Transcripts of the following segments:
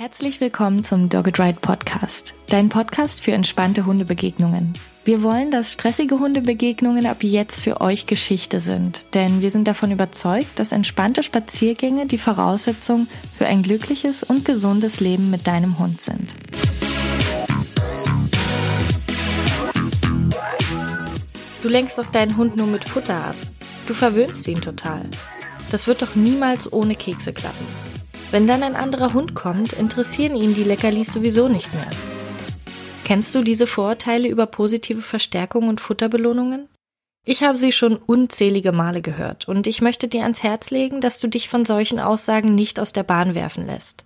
Herzlich willkommen zum Dogged Ride Podcast, dein Podcast für entspannte Hundebegegnungen. Wir wollen, dass stressige Hundebegegnungen ab jetzt für euch Geschichte sind, denn wir sind davon überzeugt, dass entspannte Spaziergänge die Voraussetzung für ein glückliches und gesundes Leben mit deinem Hund sind. Du lenkst doch deinen Hund nur mit Futter ab. Du verwöhnst ihn total. Das wird doch niemals ohne Kekse klappen. Wenn dann ein anderer Hund kommt, interessieren ihn die Leckerlis sowieso nicht mehr. Kennst du diese Vorurteile über positive Verstärkung und Futterbelohnungen? Ich habe sie schon unzählige Male gehört und ich möchte dir ans Herz legen, dass du dich von solchen Aussagen nicht aus der Bahn werfen lässt.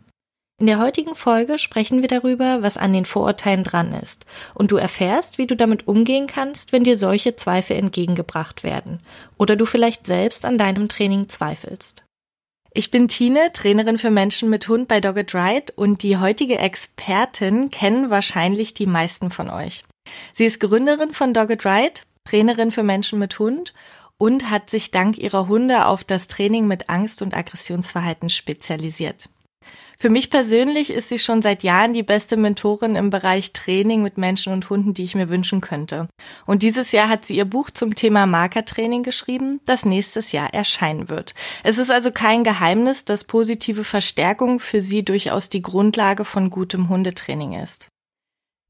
In der heutigen Folge sprechen wir darüber, was an den Vorurteilen dran ist, und du erfährst, wie du damit umgehen kannst, wenn dir solche Zweifel entgegengebracht werden oder du vielleicht selbst an deinem Training zweifelst. Ich bin Tine, Trainerin für Menschen mit Hund bei Dogged Ride und die heutige Expertin kennen wahrscheinlich die meisten von euch. Sie ist Gründerin von Dogged Ride, Trainerin für Menschen mit Hund und hat sich dank ihrer Hunde auf das Training mit Angst- und Aggressionsverhalten spezialisiert. Für mich persönlich ist sie schon seit Jahren die beste Mentorin im Bereich Training mit Menschen und Hunden, die ich mir wünschen könnte. Und dieses Jahr hat sie ihr Buch zum Thema Markertraining geschrieben, das nächstes Jahr erscheinen wird. Es ist also kein Geheimnis, dass positive Verstärkung für sie durchaus die Grundlage von gutem Hundetraining ist.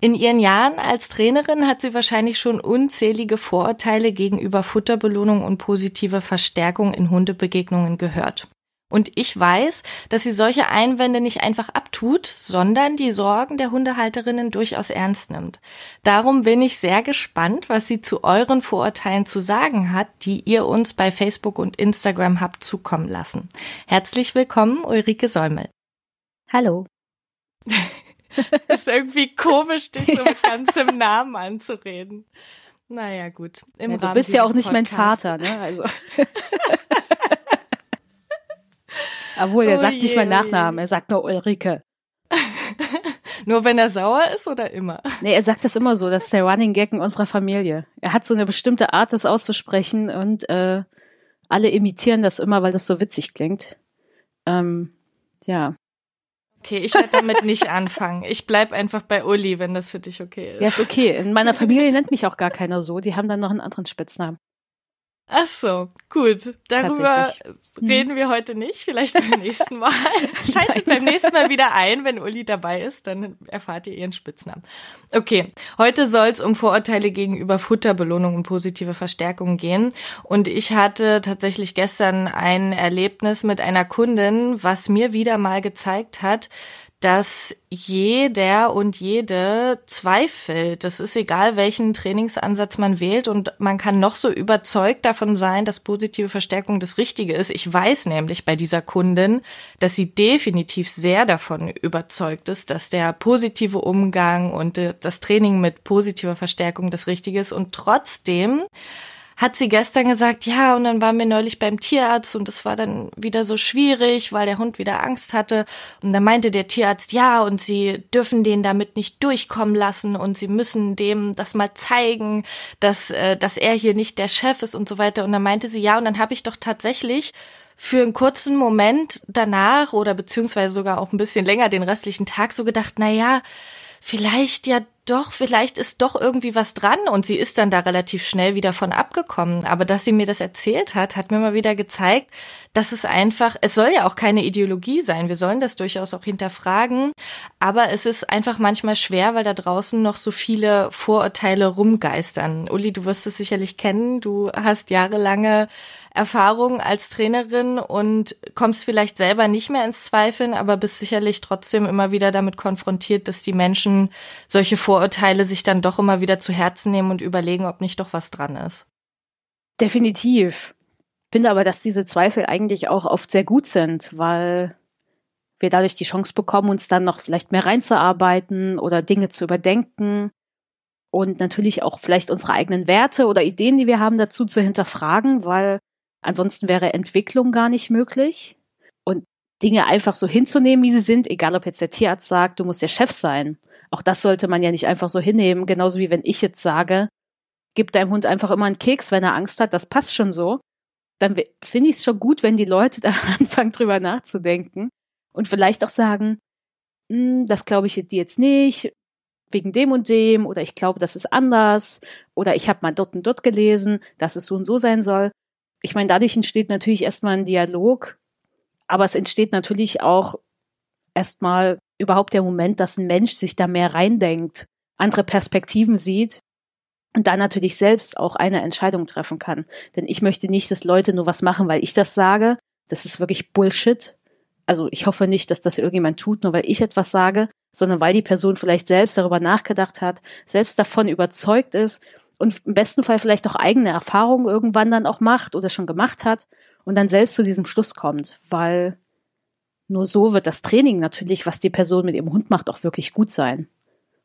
In ihren Jahren als Trainerin hat sie wahrscheinlich schon unzählige Vorurteile gegenüber Futterbelohnung und positive Verstärkung in Hundebegegnungen gehört. Und ich weiß, dass sie solche Einwände nicht einfach abtut, sondern die Sorgen der Hundehalterinnen durchaus ernst nimmt. Darum bin ich sehr gespannt, was sie zu euren Vorurteilen zu sagen hat, die ihr uns bei Facebook und Instagram habt zukommen lassen. Herzlich willkommen, Ulrike Säumel. Hallo. ist irgendwie komisch, dich so mit ganzem Namen anzureden. Naja, gut. Im ja, du bist ja auch nicht Podcast. mein Vater, ne? Also. Obwohl, er oh sagt je, nicht mal Nachnamen, er sagt nur Ulrike. nur wenn er sauer ist oder immer? Nee, er sagt das immer so, das ist der Running Gag in unserer Familie. Er hat so eine bestimmte Art, das auszusprechen und äh, alle imitieren das immer, weil das so witzig klingt. Ähm, ja. Okay, ich werde damit nicht anfangen. Ich bleib einfach bei Uli, wenn das für dich okay ist. Ja, ist okay. In meiner Familie nennt mich auch gar keiner so. Die haben dann noch einen anderen Spitznamen. Ach so, gut. Darüber hm. reden wir heute nicht, vielleicht beim nächsten Mal. Schaltet beim nächsten Mal wieder ein, wenn Uli dabei ist, dann erfahrt ihr ihren Spitznamen. Okay, heute soll es um Vorurteile gegenüber Futterbelohnung und positive Verstärkung gehen. Und ich hatte tatsächlich gestern ein Erlebnis mit einer Kundin, was mir wieder mal gezeigt hat, dass jeder und jede zweifelt. Das ist egal, welchen Trainingsansatz man wählt und man kann noch so überzeugt davon sein, dass positive Verstärkung das Richtige ist. Ich weiß nämlich bei dieser Kundin, dass sie definitiv sehr davon überzeugt ist, dass der positive Umgang und äh, das Training mit positiver Verstärkung das Richtige ist und trotzdem hat sie gestern gesagt, ja, und dann waren wir neulich beim Tierarzt und es war dann wieder so schwierig, weil der Hund wieder Angst hatte. Und dann meinte der Tierarzt, ja, und sie dürfen den damit nicht durchkommen lassen und sie müssen dem das mal zeigen, dass, äh, dass er hier nicht der Chef ist und so weiter. Und dann meinte sie, ja, und dann habe ich doch tatsächlich für einen kurzen Moment danach oder beziehungsweise sogar auch ein bisschen länger den restlichen Tag so gedacht, na ja, vielleicht ja doch, vielleicht ist doch irgendwie was dran und sie ist dann da relativ schnell wieder von abgekommen. Aber dass sie mir das erzählt hat, hat mir mal wieder gezeigt, dass es einfach, es soll ja auch keine Ideologie sein. Wir sollen das durchaus auch hinterfragen. Aber es ist einfach manchmal schwer, weil da draußen noch so viele Vorurteile rumgeistern. Uli, du wirst es sicherlich kennen. Du hast jahrelange Erfahrung als Trainerin und kommst vielleicht selber nicht mehr ins Zweifeln, aber bist sicherlich trotzdem immer wieder damit konfrontiert, dass die Menschen solche Vorurteile sich dann doch immer wieder zu Herzen nehmen und überlegen, ob nicht doch was dran ist. Definitiv. Finde aber, dass diese Zweifel eigentlich auch oft sehr gut sind, weil wir dadurch die Chance bekommen, uns dann noch vielleicht mehr reinzuarbeiten oder Dinge zu überdenken und natürlich auch vielleicht unsere eigenen Werte oder Ideen, die wir haben, dazu zu hinterfragen, weil Ansonsten wäre Entwicklung gar nicht möglich. Und Dinge einfach so hinzunehmen, wie sie sind, egal ob jetzt der Tierarzt sagt, du musst der Chef sein. Auch das sollte man ja nicht einfach so hinnehmen, genauso wie wenn ich jetzt sage, gib deinem Hund einfach immer einen Keks, wenn er Angst hat, das passt schon so. Dann finde ich es schon gut, wenn die Leute da anfangen, drüber nachzudenken und vielleicht auch sagen, hm, das glaube ich dir jetzt nicht, wegen dem und dem, oder ich glaube, das ist anders, oder ich habe mal dort und dort gelesen, dass es so und so sein soll. Ich meine, dadurch entsteht natürlich erstmal ein Dialog, aber es entsteht natürlich auch erstmal überhaupt der Moment, dass ein Mensch sich da mehr reindenkt, andere Perspektiven sieht und dann natürlich selbst auch eine Entscheidung treffen kann. Denn ich möchte nicht, dass Leute nur was machen, weil ich das sage. Das ist wirklich Bullshit. Also ich hoffe nicht, dass das irgendjemand tut, nur weil ich etwas sage, sondern weil die Person vielleicht selbst darüber nachgedacht hat, selbst davon überzeugt ist und im besten Fall vielleicht auch eigene Erfahrungen irgendwann dann auch macht oder schon gemacht hat und dann selbst zu diesem Schluss kommt, weil nur so wird das Training natürlich, was die Person mit ihrem Hund macht, auch wirklich gut sein.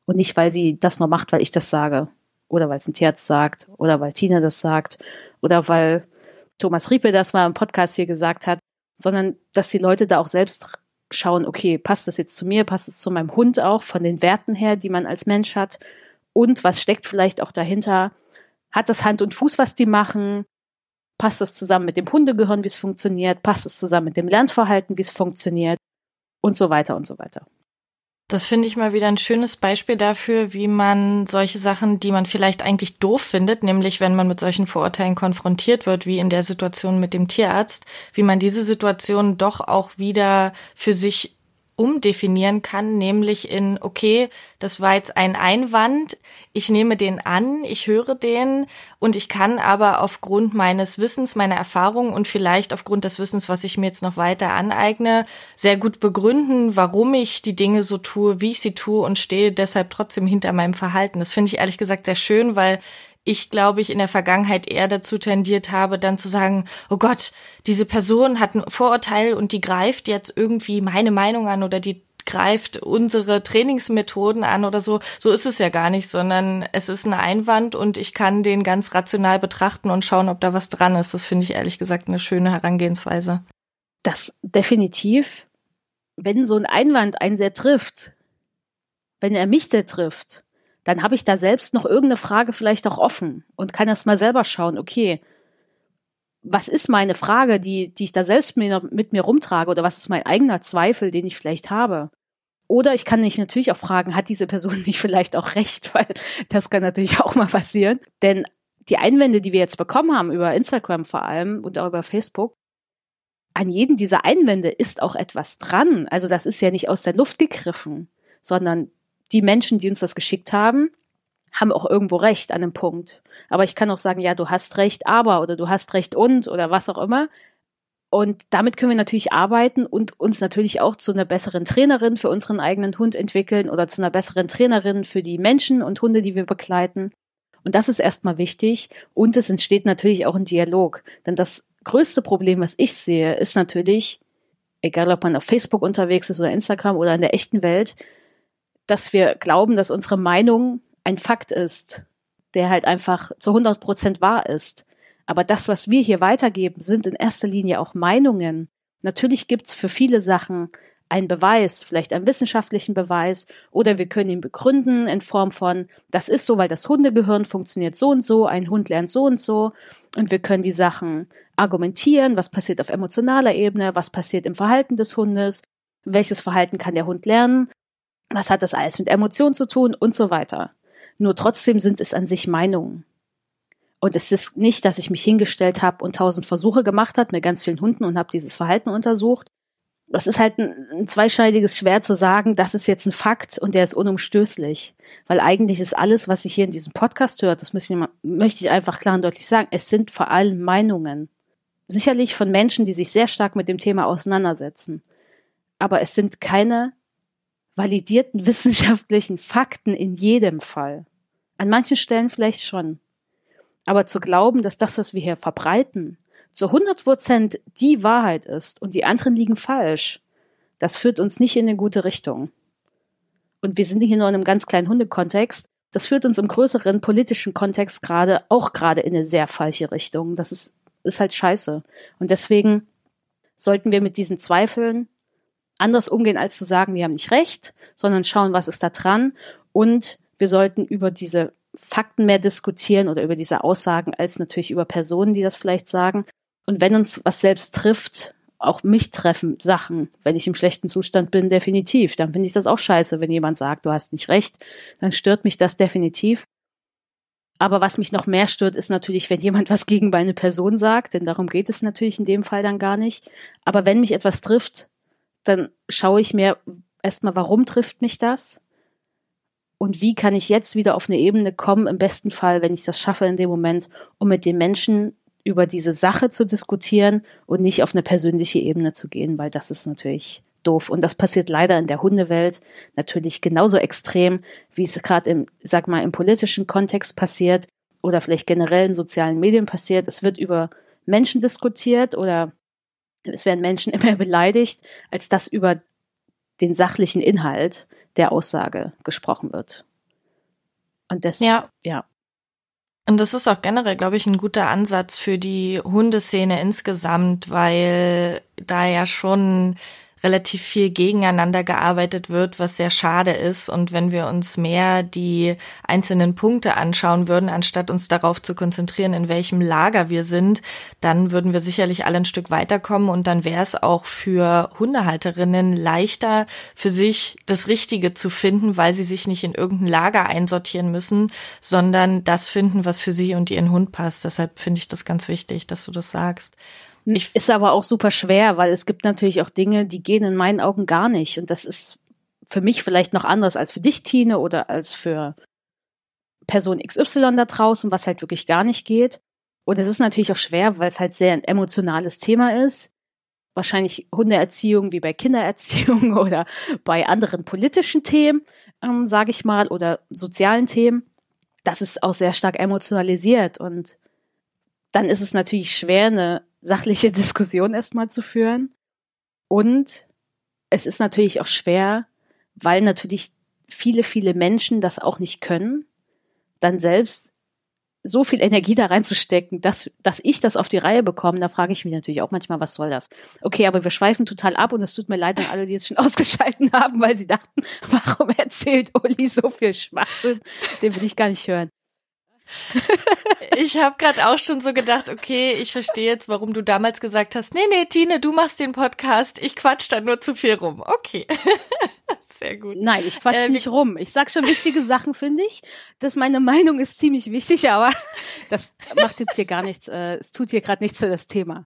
Und nicht, weil sie das nur macht, weil ich das sage. Oder weil es ein Tierarzt sagt. Oder weil Tina das sagt. Oder weil Thomas Riepe das mal im Podcast hier gesagt hat. Sondern, dass die Leute da auch selbst schauen, okay, passt das jetzt zu mir? Passt es zu meinem Hund auch? Von den Werten her, die man als Mensch hat? Und was steckt vielleicht auch dahinter? Hat das Hand und Fuß, was die machen? Passt es zusammen mit dem Hundegehirn, wie es funktioniert? Passt es zusammen mit dem Lernverhalten, wie es funktioniert? Und so weiter und so weiter. Das finde ich mal wieder ein schönes Beispiel dafür, wie man solche Sachen, die man vielleicht eigentlich doof findet, nämlich wenn man mit solchen Vorurteilen konfrontiert wird, wie in der Situation mit dem Tierarzt, wie man diese Situation doch auch wieder für sich umdefinieren kann, nämlich in, okay, das war jetzt ein Einwand, ich nehme den an, ich höre den und ich kann aber aufgrund meines Wissens, meiner Erfahrung und vielleicht aufgrund des Wissens, was ich mir jetzt noch weiter aneigne, sehr gut begründen, warum ich die Dinge so tue, wie ich sie tue und stehe deshalb trotzdem hinter meinem Verhalten. Das finde ich ehrlich gesagt sehr schön, weil ich, glaube ich, in der Vergangenheit eher dazu tendiert habe, dann zu sagen, oh Gott, diese Person hat ein Vorurteil und die greift jetzt irgendwie meine Meinung an oder die greift unsere Trainingsmethoden an oder so. So ist es ja gar nicht, sondern es ist ein Einwand und ich kann den ganz rational betrachten und schauen, ob da was dran ist. Das finde ich ehrlich gesagt eine schöne Herangehensweise. Das definitiv. Wenn so ein Einwand einen sehr trifft, wenn er mich sehr trifft, dann habe ich da selbst noch irgendeine Frage vielleicht auch offen und kann erst mal selber schauen, okay, was ist meine Frage, die, die ich da selbst mit mir rumtrage oder was ist mein eigener Zweifel, den ich vielleicht habe? Oder ich kann mich natürlich auch fragen, hat diese Person nicht vielleicht auch recht, weil das kann natürlich auch mal passieren. Denn die Einwände, die wir jetzt bekommen haben über Instagram vor allem und auch über Facebook, an jedem dieser Einwände ist auch etwas dran. Also das ist ja nicht aus der Luft gegriffen, sondern die Menschen, die uns das geschickt haben, haben auch irgendwo recht an einem Punkt. Aber ich kann auch sagen, ja, du hast recht, aber oder du hast recht und oder was auch immer. Und damit können wir natürlich arbeiten und uns natürlich auch zu einer besseren Trainerin für unseren eigenen Hund entwickeln oder zu einer besseren Trainerin für die Menschen und Hunde, die wir begleiten. Und das ist erstmal wichtig. Und es entsteht natürlich auch ein Dialog. Denn das größte Problem, was ich sehe, ist natürlich, egal ob man auf Facebook unterwegs ist oder Instagram oder in der echten Welt, dass wir glauben, dass unsere Meinung ein Fakt ist, der halt einfach zu 100 Prozent wahr ist. Aber das, was wir hier weitergeben, sind in erster Linie auch Meinungen. Natürlich gibt's für viele Sachen einen Beweis, vielleicht einen wissenschaftlichen Beweis, oder wir können ihn begründen in Form von, das ist so, weil das Hundegehirn funktioniert so und so, ein Hund lernt so und so, und wir können die Sachen argumentieren, was passiert auf emotionaler Ebene, was passiert im Verhalten des Hundes, welches Verhalten kann der Hund lernen, was hat das alles mit Emotionen zu tun und so weiter. Nur trotzdem sind es an sich Meinungen. Und es ist nicht, dass ich mich hingestellt habe und tausend Versuche gemacht habe mit ganz vielen Hunden und habe dieses Verhalten untersucht. Das ist halt ein, ein zweischneidiges Schwert zu sagen, das ist jetzt ein Fakt und der ist unumstößlich. Weil eigentlich ist alles, was ich hier in diesem Podcast hört, das ich, möchte ich einfach klar und deutlich sagen, es sind vor allem Meinungen. Sicherlich von Menschen, die sich sehr stark mit dem Thema auseinandersetzen. Aber es sind keine validierten wissenschaftlichen Fakten in jedem Fall. An manchen Stellen vielleicht schon. Aber zu glauben, dass das, was wir hier verbreiten, zu 100 Prozent die Wahrheit ist und die anderen liegen falsch, das führt uns nicht in eine gute Richtung. Und wir sind hier nur in einem ganz kleinen Hundekontext. Das führt uns im größeren politischen Kontext gerade auch gerade in eine sehr falsche Richtung. Das ist, ist halt scheiße. Und deswegen sollten wir mit diesen Zweifeln anders umgehen, als zu sagen, die haben nicht recht, sondern schauen, was ist da dran. Und wir sollten über diese Fakten mehr diskutieren oder über diese Aussagen, als natürlich über Personen, die das vielleicht sagen. Und wenn uns was selbst trifft auch mich treffen Sachen, wenn ich im schlechten Zustand bin, definitiv. Dann finde ich das auch scheiße, wenn jemand sagt, du hast nicht recht, dann stört mich das definitiv. Aber was mich noch mehr stört, ist natürlich, wenn jemand was gegen meine Person sagt, denn darum geht es natürlich in dem Fall dann gar nicht. Aber wenn mich etwas trifft, dann schaue ich mir erstmal, warum trifft mich das? Und wie kann ich jetzt wieder auf eine Ebene kommen, im besten Fall, wenn ich das schaffe in dem Moment, um mit den Menschen über diese Sache zu diskutieren und nicht auf eine persönliche Ebene zu gehen, weil das ist natürlich doof. Und das passiert leider in der Hundewelt natürlich genauso extrem, wie es gerade im, sag mal, im politischen Kontext passiert oder vielleicht generell in sozialen Medien passiert. Es wird über Menschen diskutiert oder es werden Menschen immer beleidigt, als dass über den sachlichen Inhalt der Aussage gesprochen wird. Und das, ja. ja. Und das ist auch generell, glaube ich, ein guter Ansatz für die Hundeszene insgesamt, weil da ja schon relativ viel gegeneinander gearbeitet wird, was sehr schade ist. Und wenn wir uns mehr die einzelnen Punkte anschauen würden, anstatt uns darauf zu konzentrieren, in welchem Lager wir sind, dann würden wir sicherlich alle ein Stück weiterkommen und dann wäre es auch für Hundehalterinnen leichter, für sich das Richtige zu finden, weil sie sich nicht in irgendein Lager einsortieren müssen, sondern das finden, was für sie und ihren Hund passt. Deshalb finde ich das ganz wichtig, dass du das sagst. Ich ist aber auch super schwer, weil es gibt natürlich auch Dinge, die gehen in meinen Augen gar nicht. Und das ist für mich vielleicht noch anders als für dich, Tine, oder als für Person XY da draußen, was halt wirklich gar nicht geht. Und es ist natürlich auch schwer, weil es halt sehr ein emotionales Thema ist. Wahrscheinlich Hundeerziehung wie bei Kindererziehung oder bei anderen politischen Themen, ähm, sage ich mal, oder sozialen Themen. Das ist auch sehr stark emotionalisiert und dann ist es natürlich schwer, eine sachliche Diskussion erstmal zu führen. Und es ist natürlich auch schwer, weil natürlich viele, viele Menschen das auch nicht können, dann selbst so viel Energie da reinzustecken, dass, dass ich das auf die Reihe bekomme, da frage ich mich natürlich auch manchmal, was soll das? Okay, aber wir schweifen total ab und es tut mir leid an alle, die jetzt schon ausgeschalten haben, weil sie dachten, warum erzählt Uli so viel Schwachsinn? Den will ich gar nicht hören. ich habe gerade auch schon so gedacht, okay, ich verstehe jetzt, warum du damals gesagt hast, nee, nee, Tine, du machst den Podcast, ich quatsch da nur zu viel rum. Okay. Sehr gut. Nein, ich quatsch äh, nicht rum. Ich sag schon wichtige Sachen, finde ich. Das meine Meinung ist ziemlich wichtig, aber das macht jetzt hier gar nichts, äh, es tut hier gerade nichts für das Thema.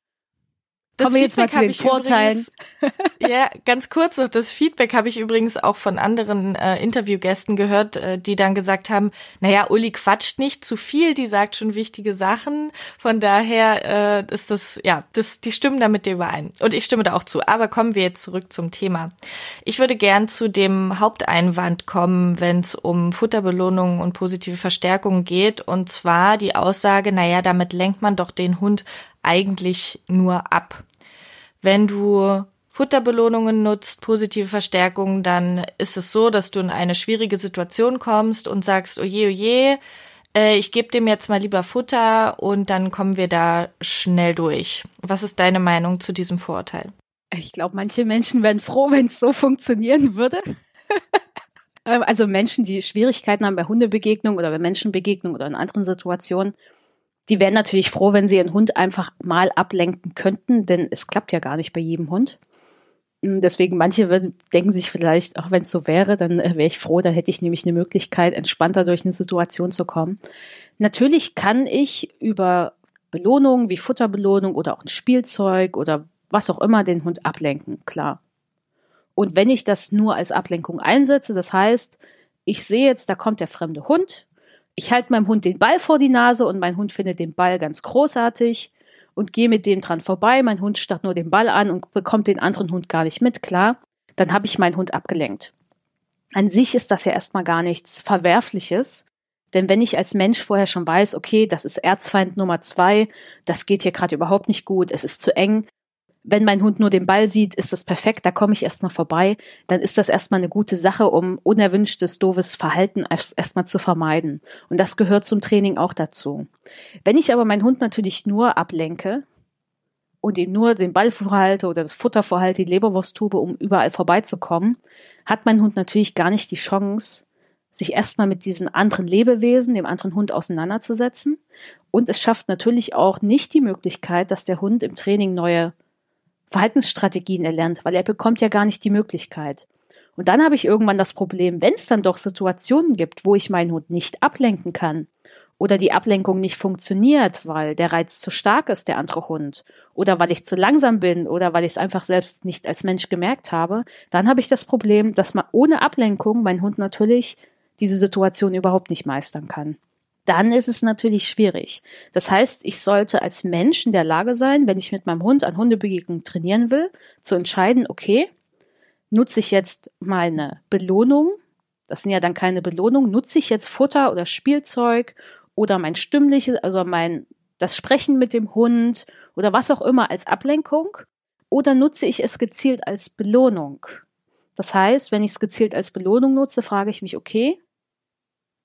Das Kommen wir jetzt mal zu den Vorteilen. Übrigens, ja, ganz kurz noch, das Feedback habe ich übrigens auch von anderen äh, Interviewgästen gehört, äh, die dann gesagt haben, naja, Uli quatscht nicht zu viel, die sagt schon wichtige Sachen. Von daher äh, ist das, ja, das, die stimmen da mit dir überein. Und ich stimme da auch zu. Aber kommen wir jetzt zurück zum Thema. Ich würde gern zu dem Haupteinwand kommen, wenn es um Futterbelohnungen und positive Verstärkungen geht. Und zwar die Aussage, naja, damit lenkt man doch den Hund eigentlich nur ab. Wenn du Futterbelohnungen nutzt, positive Verstärkungen, dann ist es so, dass du in eine schwierige Situation kommst und sagst, oje, oje, äh, ich gebe dem jetzt mal lieber Futter und dann kommen wir da schnell durch. Was ist deine Meinung zu diesem Vorurteil? Ich glaube, manche Menschen wären froh, wenn es so funktionieren würde. Ähm, also Menschen, die Schwierigkeiten haben bei Hundebegegnungen oder bei Menschenbegegnungen oder in anderen Situationen, die wären natürlich froh, wenn sie ihren Hund einfach mal ablenken könnten, denn es klappt ja gar nicht bei jedem Hund. Hm, deswegen manche würden, denken sich vielleicht, auch wenn es so wäre, dann äh, wäre ich froh, dann hätte ich nämlich eine Möglichkeit, entspannter durch eine Situation zu kommen. Natürlich kann ich über Belohnungen wie Futterbelohnung oder auch ein Spielzeug oder was auch immer den Hund ablenken, klar. Und wenn ich das nur als Ablenkung einsetze, das heißt, ich sehe jetzt, da kommt der fremde Hund, ich halte meinem Hund den Ball vor die Nase und mein Hund findet den Ball ganz großartig und gehe mit dem dran vorbei. Mein Hund starrt nur den Ball an und bekommt den anderen Hund gar nicht mit, klar. Dann habe ich meinen Hund abgelenkt. An sich ist das ja erstmal gar nichts Verwerfliches. Denn wenn ich als Mensch vorher schon weiß, okay, das ist Erzfeind Nummer zwei, das geht hier gerade überhaupt nicht gut, es ist zu eng, wenn mein Hund nur den Ball sieht, ist das perfekt, da komme ich erstmal vorbei, dann ist das erstmal eine gute Sache, um unerwünschtes, doofes Verhalten erstmal zu vermeiden. Und das gehört zum Training auch dazu. Wenn ich aber meinen Hund natürlich nur ablenke und ihm nur den Ball vorhalte oder das Futter vorhalte, die Leberwursttube, um überall vorbeizukommen, hat mein Hund natürlich gar nicht die Chance, sich erstmal mit diesem anderen Lebewesen, dem anderen Hund auseinanderzusetzen. Und es schafft natürlich auch nicht die Möglichkeit, dass der Hund im Training neue Verhaltensstrategien erlernt, weil er bekommt ja gar nicht die Möglichkeit. Und dann habe ich irgendwann das Problem, wenn es dann doch Situationen gibt, wo ich meinen Hund nicht ablenken kann oder die Ablenkung nicht funktioniert, weil der Reiz zu stark ist, der andere Hund, oder weil ich zu langsam bin oder weil ich es einfach selbst nicht als Mensch gemerkt habe, dann habe ich das Problem, dass man ohne Ablenkung mein Hund natürlich diese Situation überhaupt nicht meistern kann. Dann ist es natürlich schwierig. Das heißt, ich sollte als Mensch in der Lage sein, wenn ich mit meinem Hund an Hundebegegnungen trainieren will, zu entscheiden, okay, nutze ich jetzt meine Belohnung, das sind ja dann keine Belohnungen, nutze ich jetzt Futter oder Spielzeug oder mein stimmliches, also mein, das Sprechen mit dem Hund oder was auch immer als Ablenkung oder nutze ich es gezielt als Belohnung? Das heißt, wenn ich es gezielt als Belohnung nutze, frage ich mich, okay,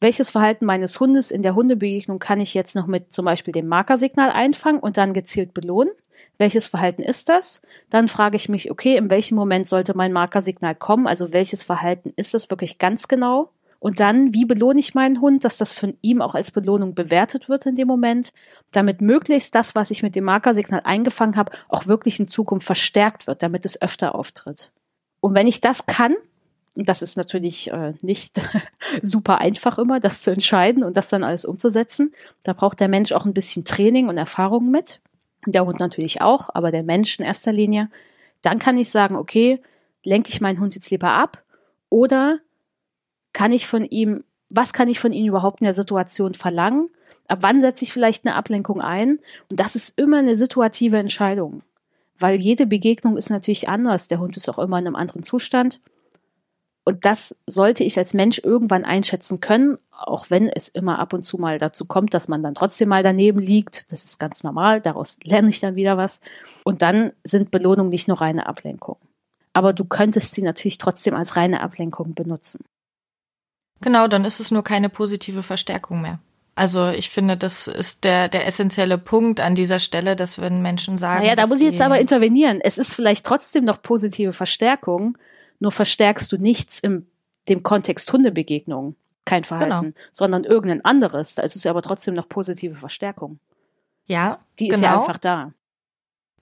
welches Verhalten meines Hundes in der Hundebegegnung kann ich jetzt noch mit zum Beispiel dem Markersignal einfangen und dann gezielt belohnen? Welches Verhalten ist das? Dann frage ich mich, okay, in welchem Moment sollte mein Markersignal kommen? Also welches Verhalten ist das wirklich ganz genau? Und dann, wie belohne ich meinen Hund, dass das von ihm auch als Belohnung bewertet wird in dem Moment, damit möglichst das, was ich mit dem Markersignal eingefangen habe, auch wirklich in Zukunft verstärkt wird, damit es öfter auftritt. Und wenn ich das kann, das ist natürlich äh, nicht super einfach immer, das zu entscheiden und das dann alles umzusetzen, da braucht der Mensch auch ein bisschen Training und Erfahrung mit. Der Hund natürlich auch, aber der Mensch in erster Linie. Dann kann ich sagen, okay, lenke ich meinen Hund jetzt lieber ab oder kann ich von ihm, was kann ich von ihm überhaupt in der Situation verlangen? Ab wann setze ich vielleicht eine Ablenkung ein? Und das ist immer eine situative Entscheidung, weil jede Begegnung ist natürlich anders. Der Hund ist auch immer in einem anderen Zustand. Und das sollte ich als Mensch irgendwann einschätzen können, auch wenn es immer ab und zu mal dazu kommt, dass man dann trotzdem mal daneben liegt. Das ist ganz normal, daraus lerne ich dann wieder was. Und dann sind Belohnungen nicht nur reine Ablenkung. Aber du könntest sie natürlich trotzdem als reine Ablenkung benutzen. Genau, dann ist es nur keine positive Verstärkung mehr. Also ich finde, das ist der, der essentielle Punkt an dieser Stelle, dass wenn Menschen sagen. Naja, da muss ich jetzt aber intervenieren. Es ist vielleicht trotzdem noch positive Verstärkung, nur verstärkst du nichts im dem Kontext Hundebegegnung, kein Verhalten, genau. sondern irgendein anderes. Da ist es ja aber trotzdem noch positive Verstärkung. Ja, die ist genau. ja einfach da.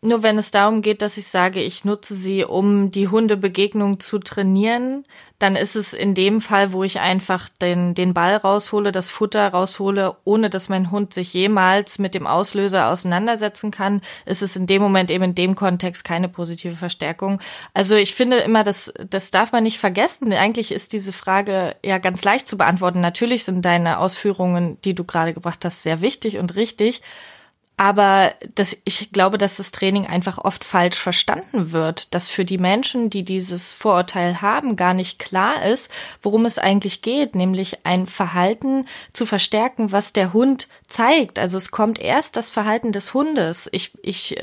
Nur wenn es darum geht, dass ich sage, ich nutze sie, um die Hundebegegnung zu trainieren, dann ist es in dem Fall, wo ich einfach den, den Ball raushole, das Futter raushole, ohne dass mein Hund sich jemals mit dem Auslöser auseinandersetzen kann, ist es in dem Moment eben in dem Kontext keine positive Verstärkung. Also ich finde immer, das, das darf man nicht vergessen. Eigentlich ist diese Frage ja ganz leicht zu beantworten. Natürlich sind deine Ausführungen, die du gerade gebracht hast, sehr wichtig und richtig. Aber das, ich glaube, dass das Training einfach oft falsch verstanden wird, dass für die Menschen, die dieses Vorurteil haben, gar nicht klar ist, worum es eigentlich geht, nämlich ein Verhalten zu verstärken, was der Hund zeigt. Also es kommt erst das Verhalten des Hundes. Ich, ich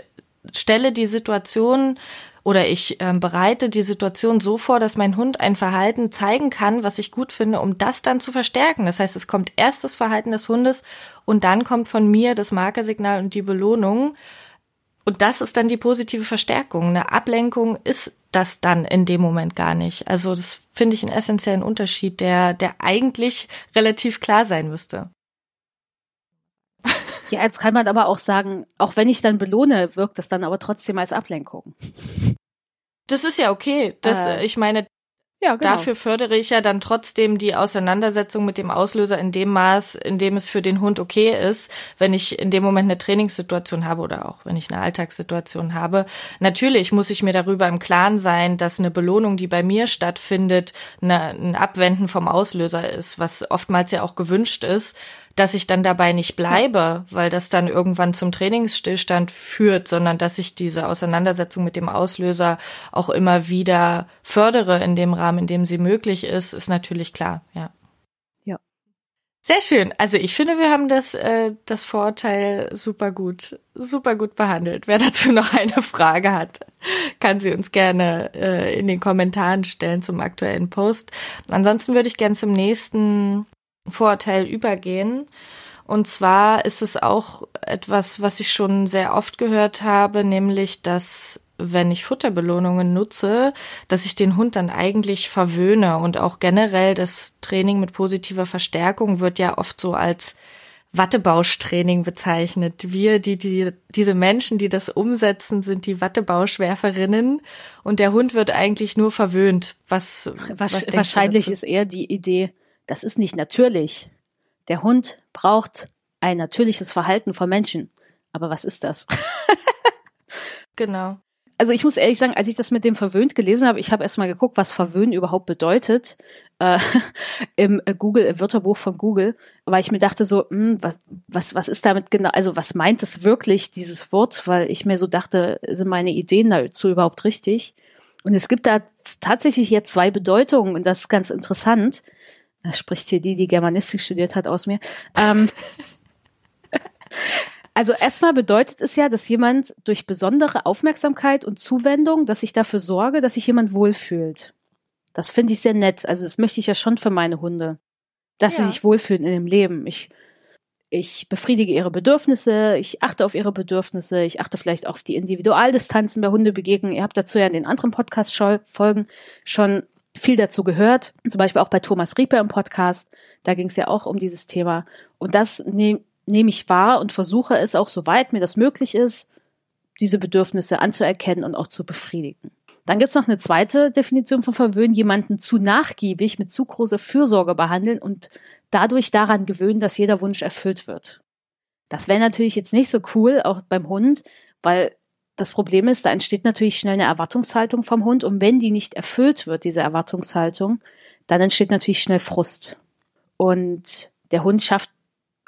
stelle die Situation oder ich ähm, bereite die Situation so vor, dass mein Hund ein Verhalten zeigen kann, was ich gut finde, um das dann zu verstärken. Das heißt, es kommt erst das Verhalten des Hundes und dann kommt von mir das Markersignal und die Belohnung. Und das ist dann die positive Verstärkung. Eine Ablenkung ist das dann in dem Moment gar nicht. Also das finde ich einen essentiellen Unterschied, der, der eigentlich relativ klar sein müsste. Ja, jetzt kann man aber auch sagen, auch wenn ich dann belohne, wirkt das dann aber trotzdem als Ablenkung. Das ist ja okay. Das, äh, ich meine, ja, genau. Dafür fördere ich ja dann trotzdem die Auseinandersetzung mit dem Auslöser in dem Maß, in dem es für den Hund okay ist, wenn ich in dem Moment eine Trainingssituation habe oder auch wenn ich eine Alltagssituation habe. Natürlich muss ich mir darüber im Klaren sein, dass eine Belohnung, die bei mir stattfindet, eine, ein Abwenden vom Auslöser ist, was oftmals ja auch gewünscht ist dass ich dann dabei nicht bleibe, weil das dann irgendwann zum Trainingsstillstand führt, sondern dass ich diese Auseinandersetzung mit dem Auslöser auch immer wieder fördere in dem Rahmen, in dem sie möglich ist, ist natürlich klar, ja. Ja. Sehr schön. Also ich finde, wir haben das, äh, das Vorteil super gut, super gut behandelt. Wer dazu noch eine Frage hat, kann sie uns gerne äh, in den Kommentaren stellen zum aktuellen Post. Ansonsten würde ich gerne zum nächsten Vorurteil übergehen. Und zwar ist es auch etwas, was ich schon sehr oft gehört habe, nämlich, dass wenn ich Futterbelohnungen nutze, dass ich den Hund dann eigentlich verwöhne und auch generell das Training mit positiver Verstärkung wird ja oft so als Wattebauschtraining bezeichnet. Wir, die, die, diese Menschen, die das umsetzen, sind die Wattebauschwerferinnen und der Hund wird eigentlich nur verwöhnt. Was, was wahrscheinlich ist eher die Idee, das ist nicht natürlich. Der Hund braucht ein natürliches Verhalten von Menschen. Aber was ist das? genau also ich muss ehrlich sagen, als ich das mit dem verwöhnt gelesen habe, ich habe erstmal geguckt, was verwöhnen überhaupt bedeutet äh, im Google, im Wörterbuch von Google, weil ich mir dachte so, mh, hm, was, was, was ist damit genau, also was meint es wirklich, dieses Wort, weil ich mir so dachte, sind meine Ideen dazu überhaupt richtig? Und es gibt da tatsächlich jetzt zwei Bedeutungen und das ist ganz interessant. Da spricht hier die, die Germanistik studiert hat, aus mir. Ähm, Also erstmal bedeutet es ja, dass jemand durch besondere Aufmerksamkeit und Zuwendung, dass ich dafür sorge, dass sich jemand wohlfühlt. Das finde ich sehr nett. Also das möchte ich ja schon für meine Hunde. Dass ja. sie sich wohlfühlen in dem Leben. Ich, ich befriedige ihre Bedürfnisse, ich achte auf ihre Bedürfnisse, ich achte vielleicht auf die Individualdistanzen bei Hundebegegnungen. Ihr habt dazu ja in den anderen Podcast-Folgen schon viel dazu gehört. Zum Beispiel auch bei Thomas Rieper im Podcast. Da ging es ja auch um dieses Thema. Und das nehme nehme ich wahr und versuche es auch, soweit mir das möglich ist, diese Bedürfnisse anzuerkennen und auch zu befriedigen. Dann gibt es noch eine zweite Definition von Verwöhnen, jemanden zu nachgiebig mit zu großer Fürsorge behandeln und dadurch daran gewöhnen, dass jeder Wunsch erfüllt wird. Das wäre natürlich jetzt nicht so cool, auch beim Hund, weil das Problem ist, da entsteht natürlich schnell eine Erwartungshaltung vom Hund und wenn die nicht erfüllt wird, diese Erwartungshaltung, dann entsteht natürlich schnell Frust. Und der Hund schafft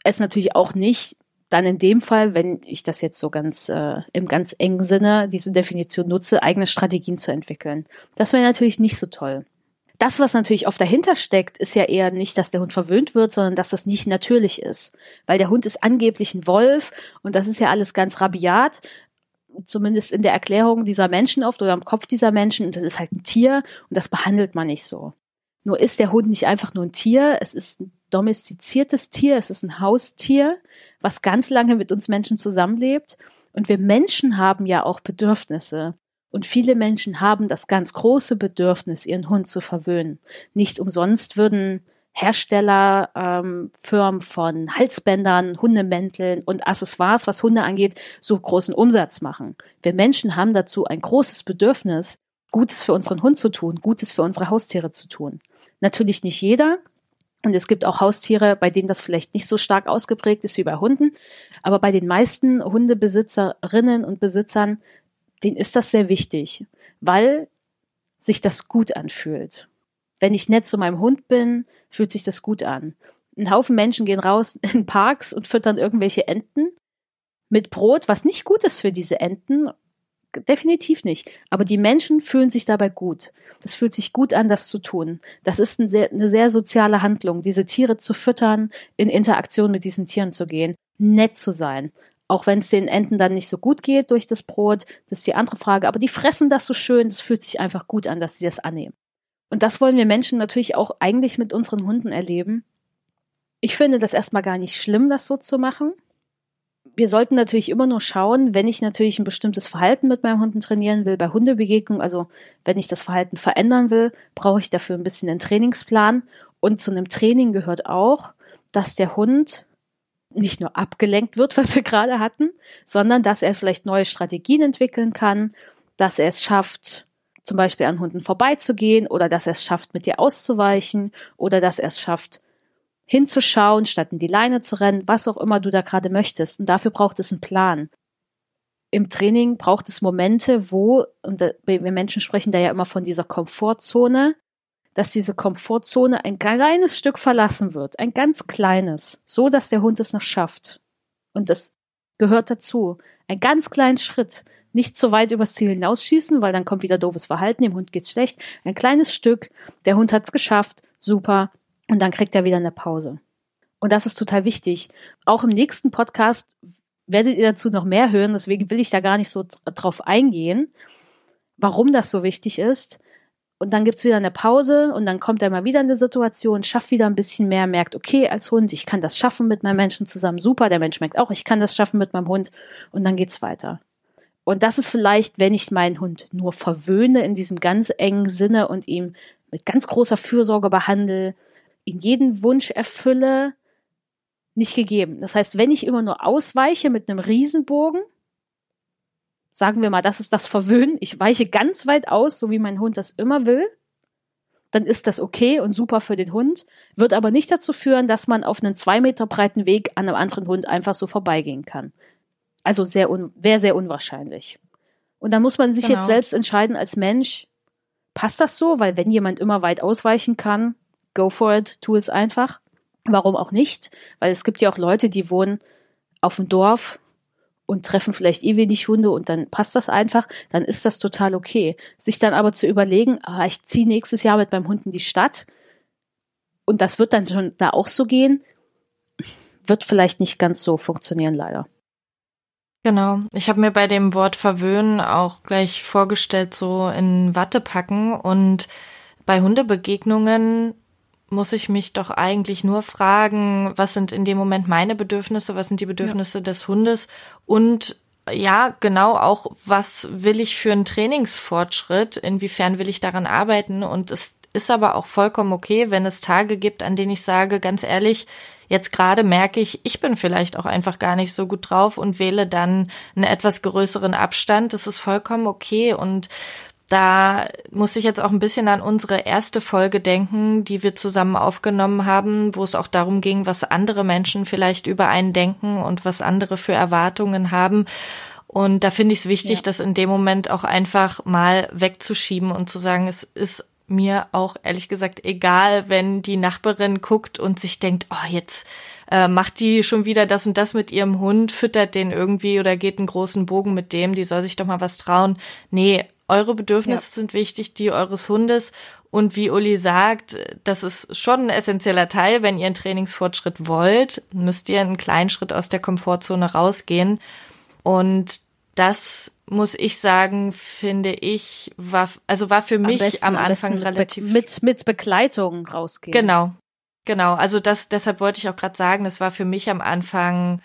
es natürlich auch nicht, dann in dem Fall, wenn ich das jetzt so ganz äh, im ganz engen Sinne diese Definition nutze, eigene Strategien zu entwickeln. Das wäre natürlich nicht so toll. Das, was natürlich oft dahinter steckt, ist ja eher nicht, dass der Hund verwöhnt wird, sondern dass das nicht natürlich ist. Weil der Hund ist angeblich ein Wolf und das ist ja alles ganz rabiat, zumindest in der Erklärung dieser Menschen oft oder im Kopf dieser Menschen. Und das ist halt ein Tier und das behandelt man nicht so. Nur ist der Hund nicht einfach nur ein Tier, es ist ein domestiziertes Tier, es ist ein Haustier, was ganz lange mit uns Menschen zusammenlebt. Und wir Menschen haben ja auch Bedürfnisse. Und viele Menschen haben das ganz große Bedürfnis, ihren Hund zu verwöhnen. Nicht umsonst würden Hersteller, ähm, Firmen von Halsbändern, Hundemänteln und Accessoires, was Hunde angeht, so großen Umsatz machen. Wir Menschen haben dazu ein großes Bedürfnis, Gutes für unseren Hund zu tun, Gutes für unsere Haustiere zu tun. Natürlich nicht jeder. Und es gibt auch Haustiere, bei denen das vielleicht nicht so stark ausgeprägt ist wie bei Hunden. Aber bei den meisten Hundebesitzerinnen und Besitzern, denen ist das sehr wichtig, weil sich das gut anfühlt. Wenn ich nett zu meinem Hund bin, fühlt sich das gut an. Ein Haufen Menschen gehen raus in Parks und füttern irgendwelche Enten mit Brot, was nicht gut ist für diese Enten definitiv nicht. Aber die Menschen fühlen sich dabei gut. Das fühlt sich gut an, das zu tun. Das ist ein sehr, eine sehr soziale Handlung, diese Tiere zu füttern, in Interaktion mit diesen Tieren zu gehen, nett zu sein. Auch wenn es den Enten dann nicht so gut geht durch das Brot, das ist die andere Frage. Aber die fressen das so schön, das fühlt sich einfach gut an, dass sie das annehmen. Und das wollen wir Menschen natürlich auch eigentlich mit unseren Hunden erleben. Ich finde das erstmal gar nicht schlimm, das so zu machen wir sollten natürlich immer nur schauen, wenn ich natürlich ein bestimmtes Verhalten mit meinem Hunden trainieren will, bei Hundebegegnungen, also wenn ich das Verhalten verändern will, brauche ich dafür ein bisschen einen Trainingsplan. Und zu einem Training gehört auch, dass der Hund nicht nur abgelenkt wird, was wir gerade hatten, sondern dass er vielleicht neue Strategien entwickeln kann, dass er es schafft, zum Beispiel an Hunden vorbeizugehen oder dass er es schafft, mit dir auszuweichen oder dass er es schafft, hinzuschauen, statt in die Leine zu rennen, was auch immer du da gerade möchtest. Und dafür braucht es einen Plan. Im Training braucht es Momente, wo, und wir Menschen sprechen da ja immer von dieser Komfortzone, dass diese Komfortzone ein kleines Stück verlassen wird, ein ganz kleines, so dass der Hund es noch schafft. Und das gehört dazu. Ein ganz kleinen Schritt. Nicht zu weit übers Ziel hinausschießen, weil dann kommt wieder doofes Verhalten, dem Hund geht's schlecht. Ein kleines Stück, der Hund hat's geschafft, super, und dann kriegt er wieder eine Pause. Und das ist total wichtig. Auch im nächsten Podcast werdet ihr dazu noch mehr hören, deswegen will ich da gar nicht so drauf eingehen, warum das so wichtig ist. Und dann gibt's wieder eine Pause und dann kommt er mal wieder in die Situation, schafft wieder ein bisschen mehr, merkt, okay, als Hund, ich kann das schaffen mit meinem Menschen zusammen, super, der Mensch merkt auch, ich kann das schaffen mit meinem Hund und dann geht's weiter. Und das ist vielleicht, wenn ich meinen Hund nur verwöhne in diesem ganz engen Sinne und ihm mit ganz großer Fürsorge behandle, ihn jeden Wunsch erfülle, nicht gegeben. Das heißt, wenn ich immer nur ausweiche mit einem Riesenbogen, sagen wir mal, das ist das Verwöhnen, ich weiche ganz weit aus, so wie mein Hund das immer will, dann ist das okay und super für den Hund, wird aber nicht dazu führen, dass man auf einen zwei Meter breiten Weg an einem anderen Hund einfach so vorbeigehen kann. Also sehr wäre sehr unwahrscheinlich. Und da muss man sich genau. jetzt selbst entscheiden als Mensch, passt das so? Weil wenn jemand immer weit ausweichen kann, go for it, tu es einfach. Warum auch nicht? Weil es gibt ja auch Leute, die wohnen auf dem Dorf und treffen vielleicht eh wenig Hunde und dann passt das einfach, dann ist das total okay. Sich dann aber zu überlegen, ah, ich ziehe nächstes Jahr mit meinem Hund in die Stadt und das wird dann schon da auch so gehen, wird vielleicht nicht ganz so funktionieren, leider. Genau. Ich habe mir bei dem Wort verwöhnen auch gleich vorgestellt, so in Watte packen und bei Hundebegegnungen muss ich mich doch eigentlich nur fragen, was sind in dem Moment meine Bedürfnisse, was sind die Bedürfnisse ja. des Hundes und ja, genau auch, was will ich für einen Trainingsfortschritt, inwiefern will ich daran arbeiten und es ist aber auch vollkommen okay, wenn es Tage gibt, an denen ich sage, ganz ehrlich, jetzt gerade merke ich, ich bin vielleicht auch einfach gar nicht so gut drauf und wähle dann einen etwas größeren Abstand. Das ist vollkommen okay und da muss ich jetzt auch ein bisschen an unsere erste Folge denken, die wir zusammen aufgenommen haben, wo es auch darum ging, was andere Menschen vielleicht über einen denken und was andere für Erwartungen haben. Und da finde ich es wichtig, ja. das in dem Moment auch einfach mal wegzuschieben und zu sagen, es ist mir auch ehrlich gesagt egal, wenn die Nachbarin guckt und sich denkt, oh, jetzt äh, macht die schon wieder das und das mit ihrem Hund, füttert den irgendwie oder geht einen großen Bogen mit dem, die soll sich doch mal was trauen. Nee, eure Bedürfnisse ja. sind wichtig, die eures Hundes. Und wie Uli sagt, das ist schon ein essentieller Teil. Wenn ihr einen Trainingsfortschritt wollt, müsst ihr einen kleinen Schritt aus der Komfortzone rausgehen. Und das muss ich sagen, finde ich, war, also war für mich am, besten, am Anfang am relativ. Mit, mit Begleitung rausgehen. Genau. Genau. Also das, deshalb wollte ich auch gerade sagen, das war für mich am Anfang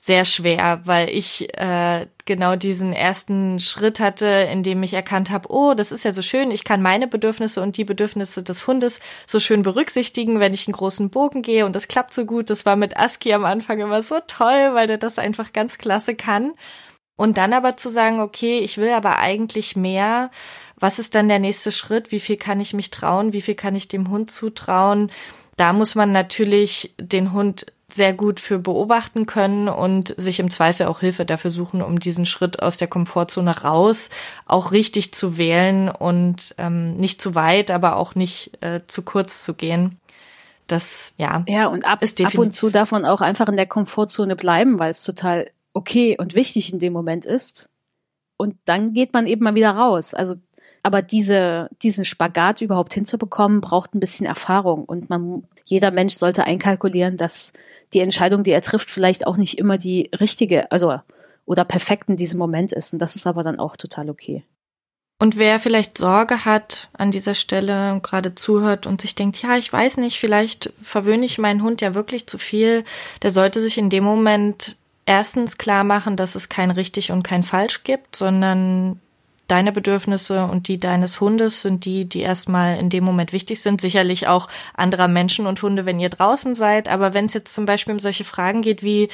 sehr schwer, weil ich äh, genau diesen ersten Schritt hatte, in dem ich erkannt habe, oh, das ist ja so schön, ich kann meine Bedürfnisse und die Bedürfnisse des Hundes so schön berücksichtigen, wenn ich einen großen Bogen gehe und das klappt so gut. Das war mit Aski am Anfang immer so toll, weil der das einfach ganz klasse kann. Und dann aber zu sagen, okay, ich will aber eigentlich mehr. Was ist dann der nächste Schritt? Wie viel kann ich mich trauen? Wie viel kann ich dem Hund zutrauen? Da muss man natürlich den Hund sehr gut für beobachten können und sich im Zweifel auch Hilfe dafür suchen, um diesen Schritt aus der Komfortzone raus auch richtig zu wählen und ähm, nicht zu weit, aber auch nicht äh, zu kurz zu gehen. Das ja. Ja, und ab, ab und zu darf man auch einfach in der Komfortzone bleiben, weil es total okay und wichtig in dem Moment ist. Und dann geht man eben mal wieder raus. Also aber diese, diesen Spagat überhaupt hinzubekommen, braucht ein bisschen Erfahrung. Und man, jeder Mensch sollte einkalkulieren, dass die Entscheidung, die er trifft, vielleicht auch nicht immer die richtige, also oder perfekt in diesem Moment ist. Und das ist aber dann auch total okay. Und wer vielleicht Sorge hat an dieser Stelle und gerade zuhört und sich denkt, ja, ich weiß nicht, vielleicht verwöhne ich meinen Hund ja wirklich zu viel, der sollte sich in dem Moment erstens klar machen, dass es kein richtig und kein falsch gibt, sondern deine Bedürfnisse und die deines Hundes sind die, die erstmal in dem Moment wichtig sind. Sicherlich auch anderer Menschen und Hunde, wenn ihr draußen seid. Aber wenn es jetzt zum Beispiel um solche Fragen geht wie,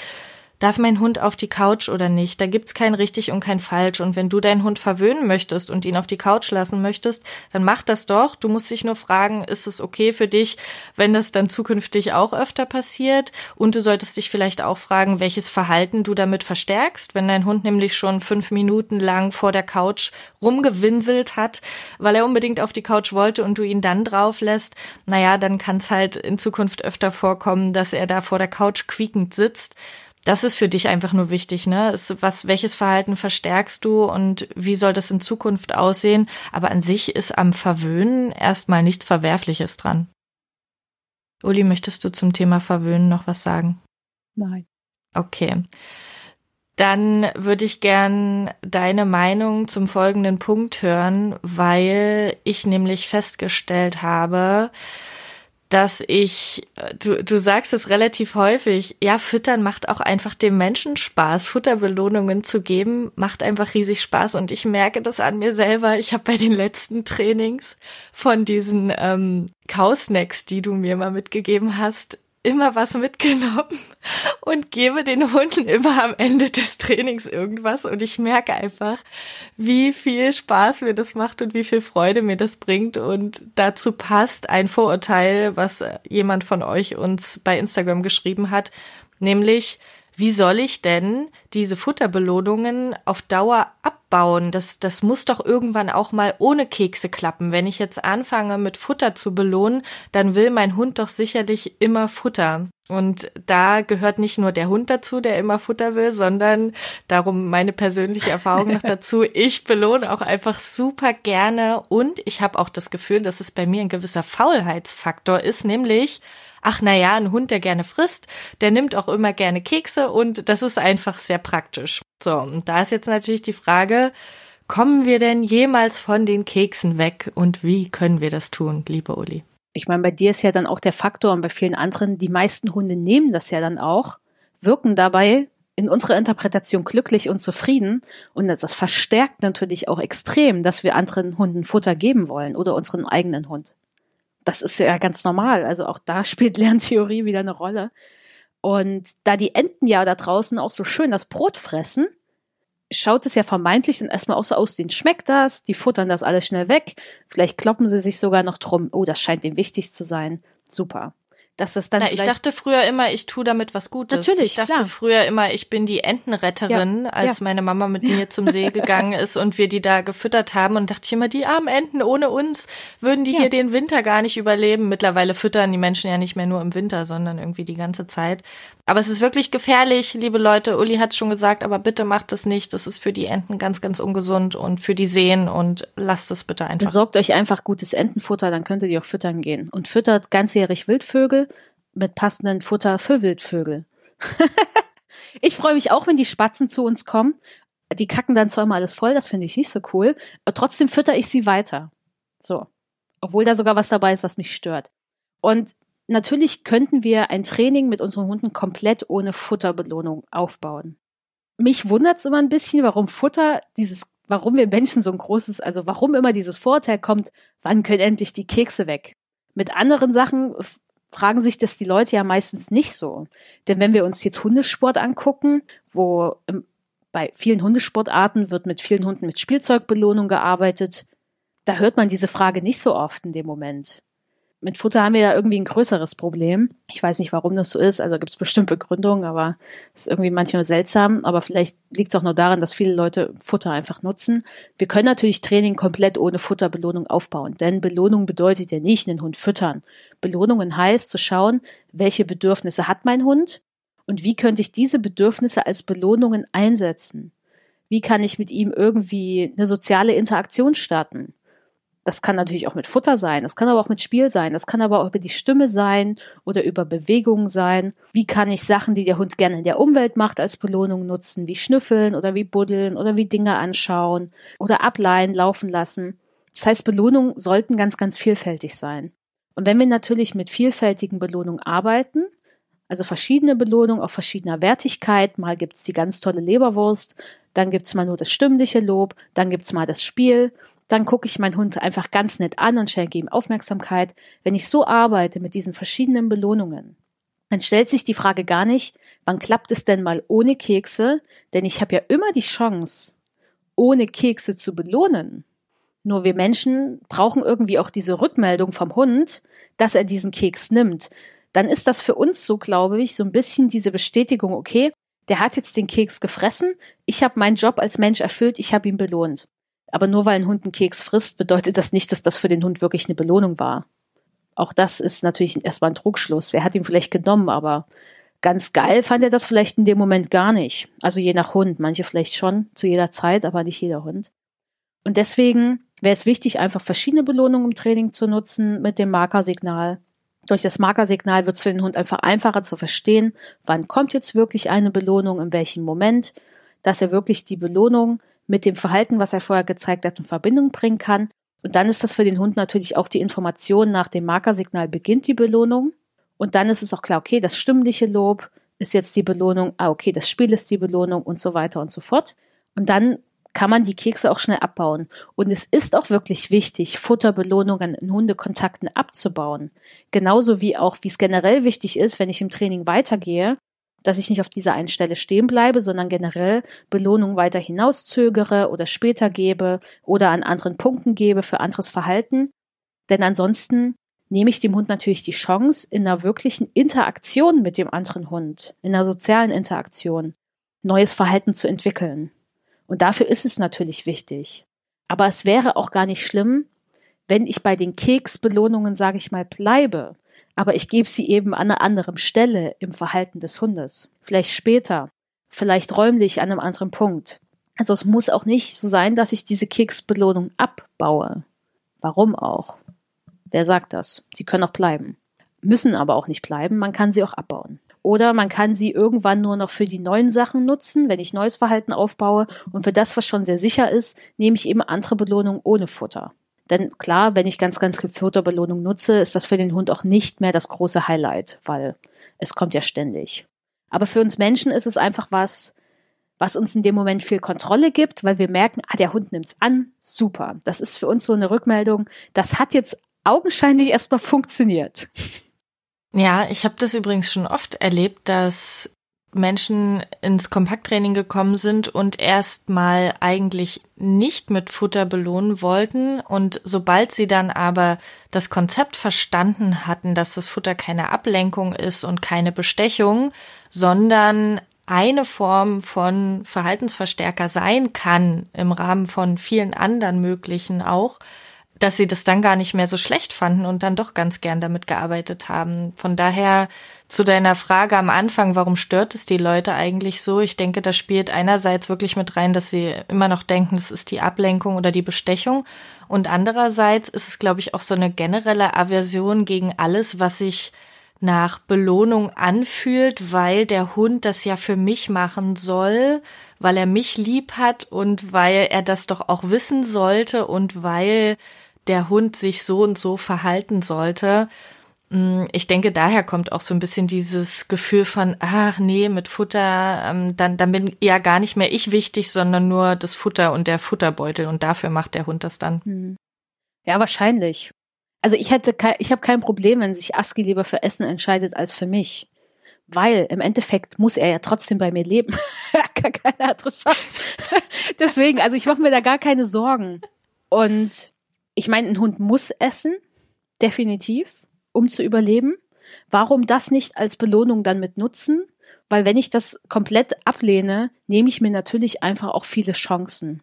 darf mein Hund auf die Couch oder nicht? Da gibt's kein richtig und kein falsch. Und wenn du deinen Hund verwöhnen möchtest und ihn auf die Couch lassen möchtest, dann mach das doch. Du musst dich nur fragen, ist es okay für dich, wenn das dann zukünftig auch öfter passiert? Und du solltest dich vielleicht auch fragen, welches Verhalten du damit verstärkst. Wenn dein Hund nämlich schon fünf Minuten lang vor der Couch rumgewinselt hat, weil er unbedingt auf die Couch wollte und du ihn dann drauf lässt, naja, dann kann es halt in Zukunft öfter vorkommen, dass er da vor der Couch quiekend sitzt das ist für dich einfach nur wichtig, ne? Ist, was, welches Verhalten verstärkst du und wie soll das in Zukunft aussehen? Aber an sich ist am Verwöhnen erstmal nichts Verwerfliches dran. Uli, möchtest du zum Thema Verwöhnen noch was sagen? Nein. Okay. Dann würde ich gern deine Meinung zum folgenden Punkt hören, weil ich nämlich festgestellt habe, dass ich, du, du sagst es relativ häufig, ja, füttern macht auch einfach dem Menschen Spaß. Futterbelohnungen zu geben, macht einfach riesig Spaß. Und ich merke das an mir selber. Ich habe bei den letzten Trainings von diesen ähm, Kausnacks, die du mir mal mitgegeben hast, immer was mitgenommen und gebe den Hunden immer am Ende des Trainings irgendwas. Und ich merke einfach, wie viel Spaß mir das macht und wie viel Freude mir das bringt. Und dazu passt ein Vorurteil, was jemand von euch uns bei Instagram geschrieben hat, nämlich wie soll ich denn diese Futterbelohnungen auf Dauer abbauen? Das, das muss doch irgendwann auch mal ohne Kekse klappen. Wenn ich jetzt anfange, mit Futter zu belohnen, dann will mein Hund doch sicherlich immer Futter. Und da gehört nicht nur der Hund dazu, der immer Futter will, sondern darum meine persönliche Erfahrung noch dazu. Ich belohne auch einfach super gerne und ich habe auch das Gefühl, dass es bei mir ein gewisser Faulheitsfaktor ist, nämlich ach na ja, ein Hund, der gerne frisst, der nimmt auch immer gerne Kekse und das ist einfach sehr praktisch. So, und da ist jetzt natürlich die Frage, kommen wir denn jemals von den Keksen weg und wie können wir das tun, liebe Uli? Ich meine, bei dir ist ja dann auch der Faktor und bei vielen anderen, die meisten Hunde nehmen das ja dann auch, wirken dabei in unserer Interpretation glücklich und zufrieden. Und das verstärkt natürlich auch extrem, dass wir anderen Hunden Futter geben wollen oder unseren eigenen Hund das ist ja ganz normal. Also auch da spielt Lerntheorie wieder eine Rolle. Und da die Enten ja da draußen auch so schön das Brot fressen, schaut es ja vermeintlich dann erstmal auch so aus, denen schmeckt das, die futtern das alles schnell weg, vielleicht kloppen sie sich sogar noch drum, oh, das scheint ihnen wichtig zu sein. Super dass das dann. Na, ich dachte früher immer, ich tue damit was Gutes. Natürlich. Ich dachte klar. früher immer, ich bin die Entenretterin, ja, als ja. meine Mama mit mir zum See gegangen ist und wir die da gefüttert haben und dachte ich immer, die armen Enten ohne uns würden die ja. hier den Winter gar nicht überleben. Mittlerweile füttern die Menschen ja nicht mehr nur im Winter, sondern irgendwie die ganze Zeit. Aber es ist wirklich gefährlich, liebe Leute. Uli hat schon gesagt, aber bitte macht es nicht. Das ist für die Enten ganz, ganz ungesund und für die Seen und lasst es bitte einfach. Besorgt euch einfach gutes Entenfutter, dann könnt ihr auch füttern gehen. Und füttert ganzjährig Wildvögel mit passendem Futter für Wildvögel. ich freue mich auch, wenn die Spatzen zu uns kommen. Die kacken dann immer alles voll, das finde ich nicht so cool, trotzdem fütter ich sie weiter. So. Obwohl da sogar was dabei ist, was mich stört. Und natürlich könnten wir ein Training mit unseren Hunden komplett ohne Futterbelohnung aufbauen. Mich wundert es immer ein bisschen, warum Futter dieses, warum wir Menschen so ein großes, also warum immer dieses Vorurteil kommt, wann können endlich die Kekse weg? Mit anderen Sachen fragen sich das die Leute ja meistens nicht so. Denn wenn wir uns jetzt Hundesport angucken, wo bei vielen Hundesportarten wird mit vielen Hunden mit Spielzeugbelohnung gearbeitet, da hört man diese Frage nicht so oft in dem Moment mit Futter haben wir ja irgendwie ein größeres Problem. Ich weiß nicht, warum das so ist. Also gibt es bestimmt Begründungen, aber es ist irgendwie manchmal seltsam. Aber vielleicht liegt es auch nur daran, dass viele Leute Futter einfach nutzen. Wir können natürlich Training komplett ohne Futterbelohnung aufbauen. Denn Belohnung bedeutet ja nicht einen Hund füttern. Belohnungen heißt zu schauen, welche Bedürfnisse hat mein Hund und wie könnte ich diese Bedürfnisse als Belohnungen einsetzen. Wie kann ich mit ihm irgendwie eine soziale Interaktion starten? Das kann natürlich auch mit Futter sein, das kann aber auch mit Spiel sein, das kann aber auch über die Stimme sein oder über Bewegungen sein. Wie kann ich Sachen, die der Hund gerne in der Umwelt macht, als Belohnung nutzen, wie schnüffeln oder wie buddeln oder wie Dinge anschauen oder ableihen, laufen lassen. Das heißt, Belohnungen sollten ganz, ganz vielfältig sein. Und wenn wir natürlich mit vielfältigen Belohnungen arbeiten, also verschiedene Belohnungen auf verschiedener Wertigkeit, mal gibt's die ganz tolle Leberwurst, dann gibt's mal nur das stimmliche Lob, dann gibt's mal das Spiel, dann gucke ich meinen Hund einfach ganz nett an und schenke ihm Aufmerksamkeit. Wenn ich so arbeite mit diesen verschiedenen Belohnungen, dann stellt sich die Frage gar nicht, wann klappt es denn mal ohne Kekse? Denn ich habe ja immer die Chance, ohne Kekse zu belohnen. Nur wir Menschen brauchen irgendwie auch diese Rückmeldung vom Hund, dass er diesen Keks nimmt. Dann ist das für uns so, glaube ich, so ein bisschen diese Bestätigung, okay, der hat jetzt den Keks gefressen, ich habe meinen Job als Mensch erfüllt, ich habe ihn belohnt. Aber nur weil ein Hund einen Keks frisst, bedeutet das nicht, dass das für den Hund wirklich eine Belohnung war. Auch das ist natürlich erstmal ein Trugschluss. Er hat ihn vielleicht genommen, aber ganz geil fand er das vielleicht in dem Moment gar nicht. Also je nach Hund. Manche vielleicht schon zu jeder Zeit, aber nicht jeder Hund. Und deswegen wäre es wichtig, einfach verschiedene Belohnungen im Training zu nutzen mit dem Markersignal. Durch das Markersignal wird es für den Hund einfach einfacher zu verstehen, wann kommt jetzt wirklich eine Belohnung, in welchem Moment, dass er wirklich die Belohnung mit dem Verhalten, was er vorher gezeigt hat, in Verbindung bringen kann. Und dann ist das für den Hund natürlich auch die Information nach dem Markersignal beginnt die Belohnung. Und dann ist es auch klar, okay, das stimmliche Lob ist jetzt die Belohnung, ah, okay, das Spiel ist die Belohnung und so weiter und so fort. Und dann kann man die Kekse auch schnell abbauen. Und es ist auch wirklich wichtig, Futterbelohnungen in Hundekontakten abzubauen. Genauso wie auch, wie es generell wichtig ist, wenn ich im Training weitergehe, dass ich nicht auf dieser einen Stelle stehen bleibe, sondern generell Belohnung weiter hinauszögere oder später gebe oder an anderen Punkten gebe für anderes Verhalten. Denn ansonsten nehme ich dem Hund natürlich die Chance, in einer wirklichen Interaktion mit dem anderen Hund, in einer sozialen Interaktion, neues Verhalten zu entwickeln. Und dafür ist es natürlich wichtig. Aber es wäre auch gar nicht schlimm, wenn ich bei den Keksbelohnungen, sage ich mal, bleibe. Aber ich gebe sie eben an einer anderen Stelle im Verhalten des Hundes. Vielleicht später, vielleicht räumlich an einem anderen Punkt. Also es muss auch nicht so sein, dass ich diese Keksbelohnung abbaue. Warum auch? Wer sagt das? Sie können auch bleiben. Müssen aber auch nicht bleiben, man kann sie auch abbauen. Oder man kann sie irgendwann nur noch für die neuen Sachen nutzen, wenn ich neues Verhalten aufbaue. Und für das, was schon sehr sicher ist, nehme ich eben andere Belohnung ohne Futter. Denn klar, wenn ich ganz, ganz viel Futterbelohnung nutze, ist das für den Hund auch nicht mehr das große Highlight, weil es kommt ja ständig. Aber für uns Menschen ist es einfach was, was uns in dem Moment viel Kontrolle gibt, weil wir merken, ah, der Hund nimmt's an, super. Das ist für uns so eine Rückmeldung, das hat jetzt augenscheinlich erstmal funktioniert. Ja, ich habe das übrigens schon oft erlebt, dass Menschen ins Kompakttraining gekommen sind und erstmal eigentlich nicht mit Futter belohnen wollten. Und sobald sie dann aber das Konzept verstanden hatten, dass das Futter keine Ablenkung ist und keine Bestechung, sondern eine Form von Verhaltensverstärker sein kann, im Rahmen von vielen anderen möglichen auch, dass sie das dann gar nicht mehr so schlecht fanden und dann doch ganz gern damit gearbeitet haben. Von daher zu deiner Frage am Anfang, warum stört es die Leute eigentlich so? Ich denke, da spielt einerseits wirklich mit rein, dass sie immer noch denken, es ist die Ablenkung oder die Bestechung. Und andererseits ist es, glaube ich, auch so eine generelle Aversion gegen alles, was sich nach Belohnung anfühlt, weil der Hund das ja für mich machen soll, weil er mich lieb hat und weil er das doch auch wissen sollte und weil der Hund sich so und so verhalten sollte. Mm, ich denke, daher kommt auch so ein bisschen dieses Gefühl von, ach nee, mit Futter, ähm, dann, dann bin ja gar nicht mehr ich wichtig, sondern nur das Futter und der Futterbeutel und dafür macht der Hund das dann. Hm. Ja, wahrscheinlich. Also ich hätte, kein, ich habe kein Problem, wenn sich Aski lieber für Essen entscheidet als für mich. Weil im Endeffekt muss er ja trotzdem bei mir leben. gar keine andere Chance. Deswegen, also ich mache mir da gar keine Sorgen. Und ich meine, ein Hund muss essen, definitiv, um zu überleben. Warum das nicht als Belohnung dann mit nutzen? Weil wenn ich das komplett ablehne, nehme ich mir natürlich einfach auch viele Chancen.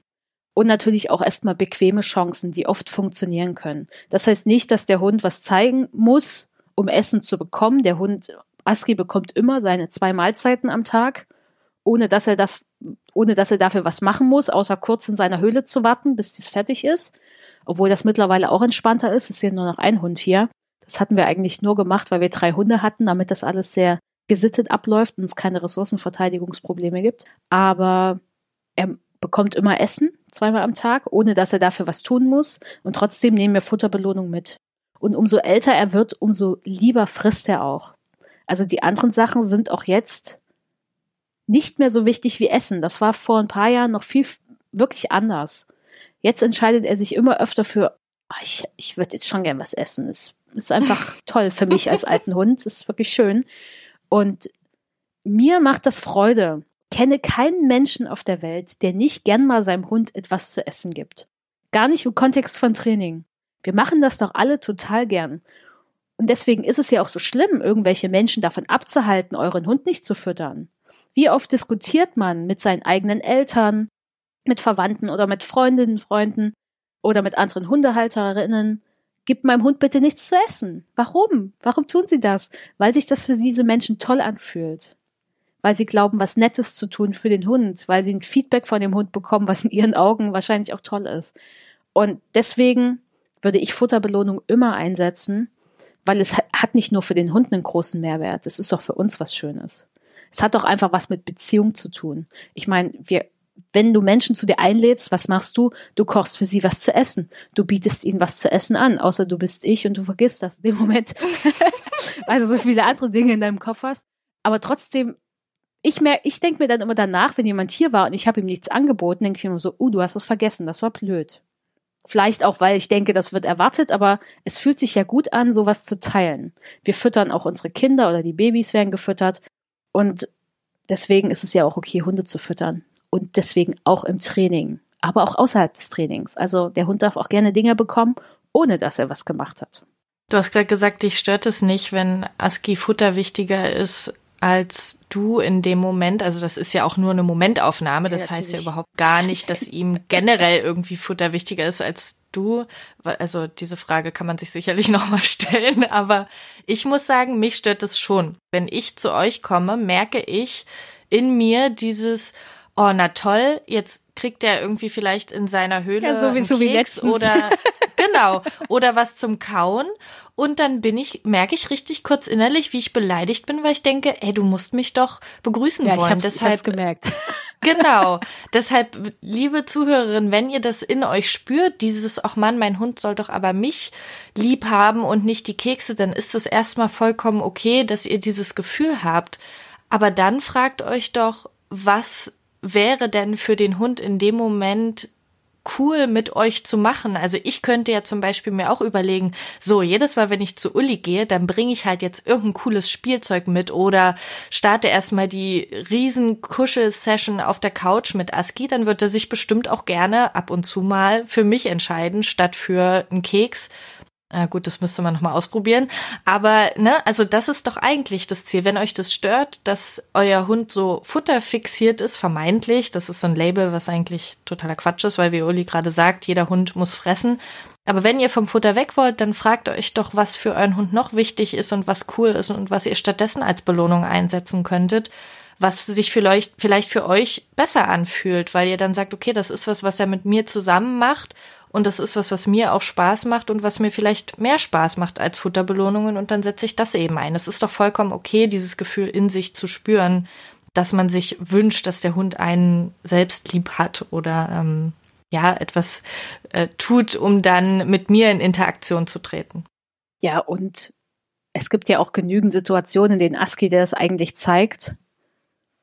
Und natürlich auch erstmal bequeme Chancen, die oft funktionieren können. Das heißt nicht, dass der Hund was zeigen muss, um Essen zu bekommen. Der Hund, Aski bekommt immer seine zwei Mahlzeiten am Tag, ohne dass er das, ohne dass er dafür was machen muss, außer kurz in seiner Höhle zu warten, bis dies fertig ist obwohl das mittlerweile auch entspannter ist. Es ist ja nur noch ein Hund hier. Das hatten wir eigentlich nur gemacht, weil wir drei Hunde hatten, damit das alles sehr gesittet abläuft und es keine Ressourcenverteidigungsprobleme gibt. Aber er bekommt immer Essen, zweimal am Tag, ohne dass er dafür was tun muss. Und trotzdem nehmen wir Futterbelohnung mit. Und umso älter er wird, umso lieber frisst er auch. Also die anderen Sachen sind auch jetzt nicht mehr so wichtig wie Essen. Das war vor ein paar Jahren noch viel wirklich anders. Jetzt entscheidet er sich immer öfter für, oh, ich, ich würde jetzt schon gern was essen. Das ist einfach toll für mich als alten Hund. Das ist wirklich schön. Und mir macht das Freude. Kenne keinen Menschen auf der Welt, der nicht gern mal seinem Hund etwas zu essen gibt. Gar nicht im Kontext von Training. Wir machen das doch alle total gern. Und deswegen ist es ja auch so schlimm, irgendwelche Menschen davon abzuhalten, euren Hund nicht zu füttern. Wie oft diskutiert man mit seinen eigenen Eltern, mit Verwandten oder mit Freundinnen, Freunden oder mit anderen Hundehalterinnen. Gib meinem Hund bitte nichts zu essen. Warum? Warum tun sie das? Weil sich das für diese Menschen toll anfühlt. Weil sie glauben, was Nettes zu tun für den Hund, weil sie ein Feedback von dem Hund bekommen, was in ihren Augen wahrscheinlich auch toll ist. Und deswegen würde ich Futterbelohnung immer einsetzen, weil es hat nicht nur für den Hund einen großen Mehrwert, es ist auch für uns was Schönes. Es hat auch einfach was mit Beziehung zu tun. Ich meine, wir wenn du Menschen zu dir einlädst, was machst du? Du kochst für sie was zu essen. Du bietest ihnen was zu essen an, außer du bist ich und du vergisst das in dem Moment. also so viele andere Dinge in deinem Kopf hast. Aber trotzdem ich merke, ich denke mir dann immer danach, wenn jemand hier war und ich habe ihm nichts angeboten, denke ich mir immer so, uh, du hast es vergessen, das war blöd. Vielleicht auch, weil ich denke, das wird erwartet, aber es fühlt sich ja gut an, sowas zu teilen. Wir füttern auch unsere Kinder oder die Babys werden gefüttert und deswegen ist es ja auch okay, Hunde zu füttern. Und deswegen auch im Training, aber auch außerhalb des Trainings. Also der Hund darf auch gerne Dinge bekommen, ohne dass er was gemacht hat. Du hast gerade gesagt, dich stört es nicht, wenn ASCII Futter wichtiger ist als du in dem Moment, also das ist ja auch nur eine Momentaufnahme, das ja, heißt ja überhaupt gar nicht, dass ihm generell irgendwie Futter wichtiger ist als du. Also diese Frage kann man sich sicherlich nochmal stellen, aber ich muss sagen, mich stört es schon. Wenn ich zu euch komme, merke ich in mir dieses, oh, na toll, jetzt kriegt er irgendwie vielleicht in seiner Höhle ja, sowieso einen Keks wie oder genau oder was zum Kauen und dann bin ich merke ich richtig kurz innerlich, wie ich beleidigt bin, weil ich denke, ey, du musst mich doch begrüßen ja, wollen. Ich hab's, Deshalb ich hab's gemerkt. Genau. Deshalb, liebe Zuhörerin, wenn ihr das in euch spürt, dieses, ach Mann, mein Hund soll doch aber mich lieb haben und nicht die Kekse, dann ist es erstmal vollkommen okay, dass ihr dieses Gefühl habt. Aber dann fragt euch doch, was wäre denn für den Hund in dem Moment cool mit euch zu machen. Also ich könnte ja zum Beispiel mir auch überlegen, so jedes Mal, wenn ich zu Uli gehe, dann bringe ich halt jetzt irgendein cooles Spielzeug mit oder starte erstmal die riesen Kuschel-Session auf der Couch mit Aski, dann wird er sich bestimmt auch gerne ab und zu mal für mich entscheiden, statt für einen Keks äh, gut, das müsste man nochmal ausprobieren. Aber, ne, also das ist doch eigentlich das Ziel. Wenn euch das stört, dass euer Hund so futterfixiert ist, vermeintlich, das ist so ein Label, was eigentlich totaler Quatsch ist, weil wie Uli gerade sagt, jeder Hund muss fressen. Aber wenn ihr vom Futter weg wollt, dann fragt euch doch, was für euren Hund noch wichtig ist und was cool ist und was ihr stattdessen als Belohnung einsetzen könntet was sich vielleicht, vielleicht für euch besser anfühlt, weil ihr dann sagt, okay, das ist was, was er mit mir zusammen macht und das ist was, was mir auch Spaß macht und was mir vielleicht mehr Spaß macht als Futterbelohnungen. Und dann setze ich das eben ein. Es ist doch vollkommen okay, dieses Gefühl in sich zu spüren, dass man sich wünscht, dass der Hund einen selbst lieb hat oder ähm, ja, etwas äh, tut, um dann mit mir in Interaktion zu treten. Ja, und es gibt ja auch genügend Situationen, in denen ASCII der das eigentlich zeigt.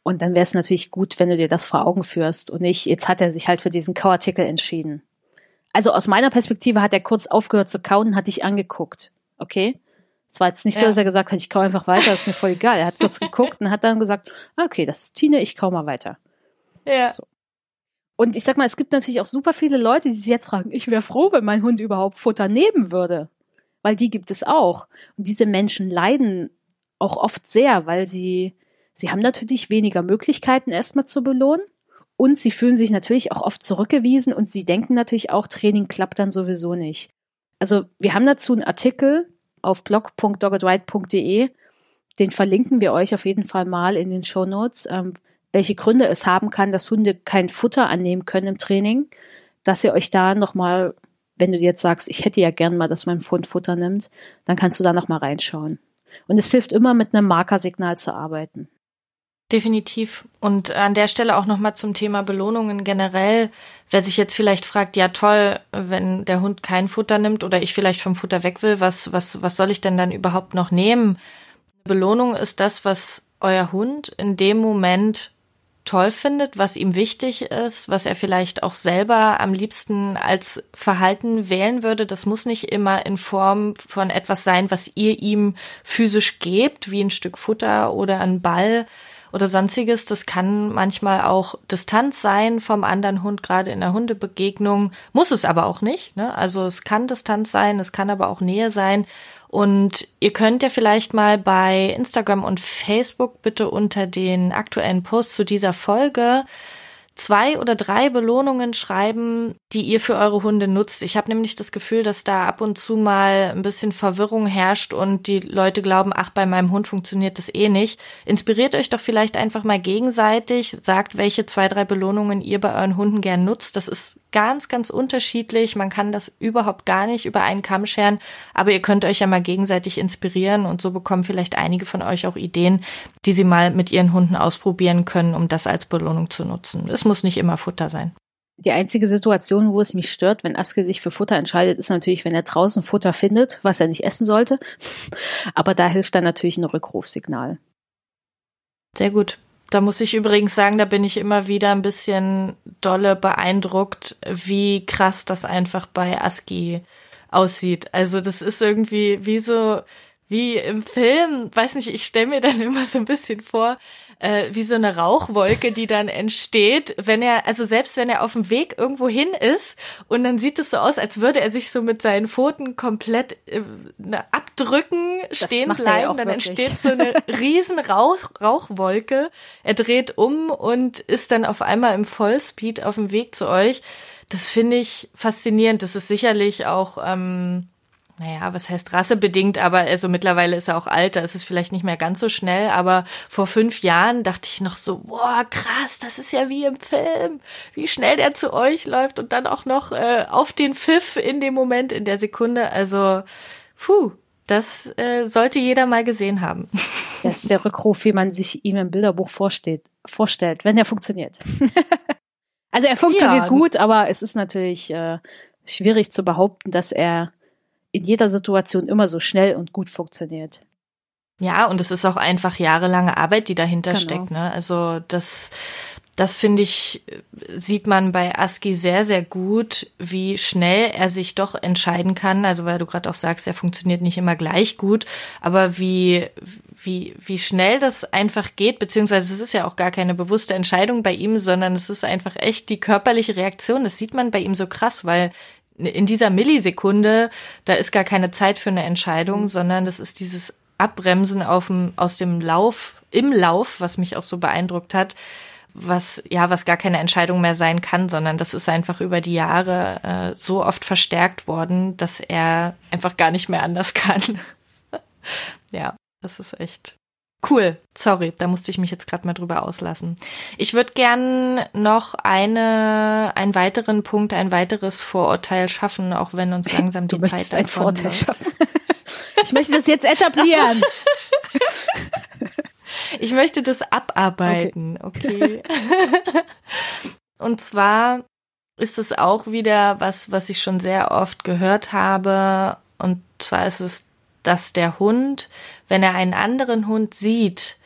Und dann wäre es natürlich gut, wenn du dir das vor Augen führst und nicht, jetzt hat er sich halt für diesen Kauartikel entschieden also aus meiner Perspektive hat er kurz aufgehört zu kauen, hat dich angeguckt. Okay? Es war jetzt nicht ja. so, dass er gesagt hat, ich kau einfach weiter, das ist mir voll egal. Er hat kurz geguckt und hat dann gesagt, ah, okay, das ist Tine, ich kau mal weiter. Ja. So. Und ich sag mal, es gibt natürlich auch super viele Leute, die sich jetzt fragen, ich wäre froh, wenn mein Hund überhaupt Futter nehmen würde. Weil die gibt es auch. Und diese Menschen leiden auch oft sehr, weil sie, sie haben natürlich weniger Möglichkeiten, erstmal zu belohnen. Und sie fühlen sich natürlich auch oft zurückgewiesen und sie denken natürlich auch, Training klappt dann sowieso nicht. Also wir haben dazu einen Artikel auf blog.doggedright.de, den verlinken wir euch auf jeden Fall mal in den Show Notes, ähm, welche Gründe es haben kann, dass Hunde kein Futter annehmen können im Training, dass ihr euch da nochmal, wenn du jetzt sagst, ich hätte ja gern mal, dass mein Hund Futter nimmt, dann kannst du da nochmal reinschauen. Und es hilft immer, mit einem Markersignal zu arbeiten. Definitiv. Und an der Stelle auch nochmal zum Thema Belohnungen generell. Wer sich jetzt vielleicht fragt, ja toll, wenn der Hund kein Futter nimmt oder ich vielleicht vom Futter weg will, was, was, was soll ich denn dann überhaupt noch nehmen? Belohnung ist das, was euer Hund in dem Moment toll findet, was ihm wichtig ist, was er vielleicht auch selber am liebsten als Verhalten wählen würde. Das muss nicht immer in Form von etwas sein, was ihr ihm physisch gebt, wie ein Stück Futter oder ein Ball, oder sonstiges. Das kann manchmal auch Distanz sein vom anderen Hund, gerade in der Hundebegegnung. Muss es aber auch nicht. Ne? Also es kann Distanz sein, es kann aber auch Nähe sein. Und ihr könnt ja vielleicht mal bei Instagram und Facebook bitte unter den aktuellen Posts zu dieser Folge zwei oder drei Belohnungen schreiben, die ihr für eure Hunde nutzt. Ich habe nämlich das Gefühl, dass da ab und zu mal ein bisschen Verwirrung herrscht und die Leute glauben, ach, bei meinem Hund funktioniert das eh nicht. Inspiriert euch doch vielleicht einfach mal gegenseitig, sagt, welche zwei, drei Belohnungen ihr bei euren Hunden gern nutzt. Das ist ganz, ganz unterschiedlich. Man kann das überhaupt gar nicht über einen Kamm scheren, aber ihr könnt euch ja mal gegenseitig inspirieren und so bekommen vielleicht einige von euch auch Ideen, die sie mal mit ihren Hunden ausprobieren können, um das als Belohnung zu nutzen. Es muss nicht immer Futter sein. Die einzige Situation, wo es mich stört, wenn Aske sich für Futter entscheidet, ist natürlich, wenn er draußen Futter findet, was er nicht essen sollte. Aber da hilft dann natürlich ein Rückrufsignal. Sehr gut. Da muss ich übrigens sagen, da bin ich immer wieder ein bisschen dolle beeindruckt, wie krass das einfach bei ASCII aussieht. Also das ist irgendwie wie so, wie im Film, weiß nicht, ich stelle mir dann immer so ein bisschen vor, äh, wie so eine Rauchwolke, die dann entsteht, wenn er, also selbst wenn er auf dem Weg irgendwo hin ist und dann sieht es so aus, als würde er sich so mit seinen Pfoten komplett äh, abdrücken, stehen bleiben, dann wirklich. entsteht so eine riesen Rauch, Rauchwolke. Er dreht um und ist dann auf einmal im Vollspeed auf dem Weg zu euch. Das finde ich faszinierend. Das ist sicherlich auch ähm, naja, was heißt rassebedingt, aber also mittlerweile ist er auch alt, da ist es vielleicht nicht mehr ganz so schnell, aber vor fünf Jahren dachte ich noch so, boah, krass, das ist ja wie im Film, wie schnell der zu euch läuft und dann auch noch äh, auf den Pfiff in dem Moment, in der Sekunde, also, puh, das äh, sollte jeder mal gesehen haben. Das ist der Rückruf, wie man sich ihm im Bilderbuch vorsteht, vorstellt, wenn er funktioniert. also er funktioniert ja. gut, aber es ist natürlich äh, schwierig zu behaupten, dass er in jeder Situation immer so schnell und gut funktioniert. Ja, und es ist auch einfach jahrelange Arbeit, die dahinter genau. steckt. Ne? Also das, das finde ich, sieht man bei Aski sehr, sehr gut, wie schnell er sich doch entscheiden kann. Also weil du gerade auch sagst, er funktioniert nicht immer gleich gut, aber wie, wie, wie schnell das einfach geht, beziehungsweise es ist ja auch gar keine bewusste Entscheidung bei ihm, sondern es ist einfach echt die körperliche Reaktion. Das sieht man bei ihm so krass, weil in dieser Millisekunde, da ist gar keine Zeit für eine Entscheidung, mhm. sondern das ist dieses Abbremsen auf dem, aus dem Lauf, im Lauf, was mich auch so beeindruckt hat, was ja, was gar keine Entscheidung mehr sein kann, sondern das ist einfach über die Jahre äh, so oft verstärkt worden, dass er einfach gar nicht mehr anders kann. ja, das ist echt Cool, sorry, da musste ich mich jetzt gerade mal drüber auslassen. Ich würde gern noch eine, einen weiteren Punkt, ein weiteres Vorurteil schaffen, auch wenn uns langsam die du Zeit ein Vorurteil schaffen. Ich möchte das jetzt etablieren. ich möchte das abarbeiten, okay. okay. Und zwar ist es auch wieder was, was ich schon sehr oft gehört habe. Und zwar ist es dass der Hund, wenn er einen anderen Hund sieht,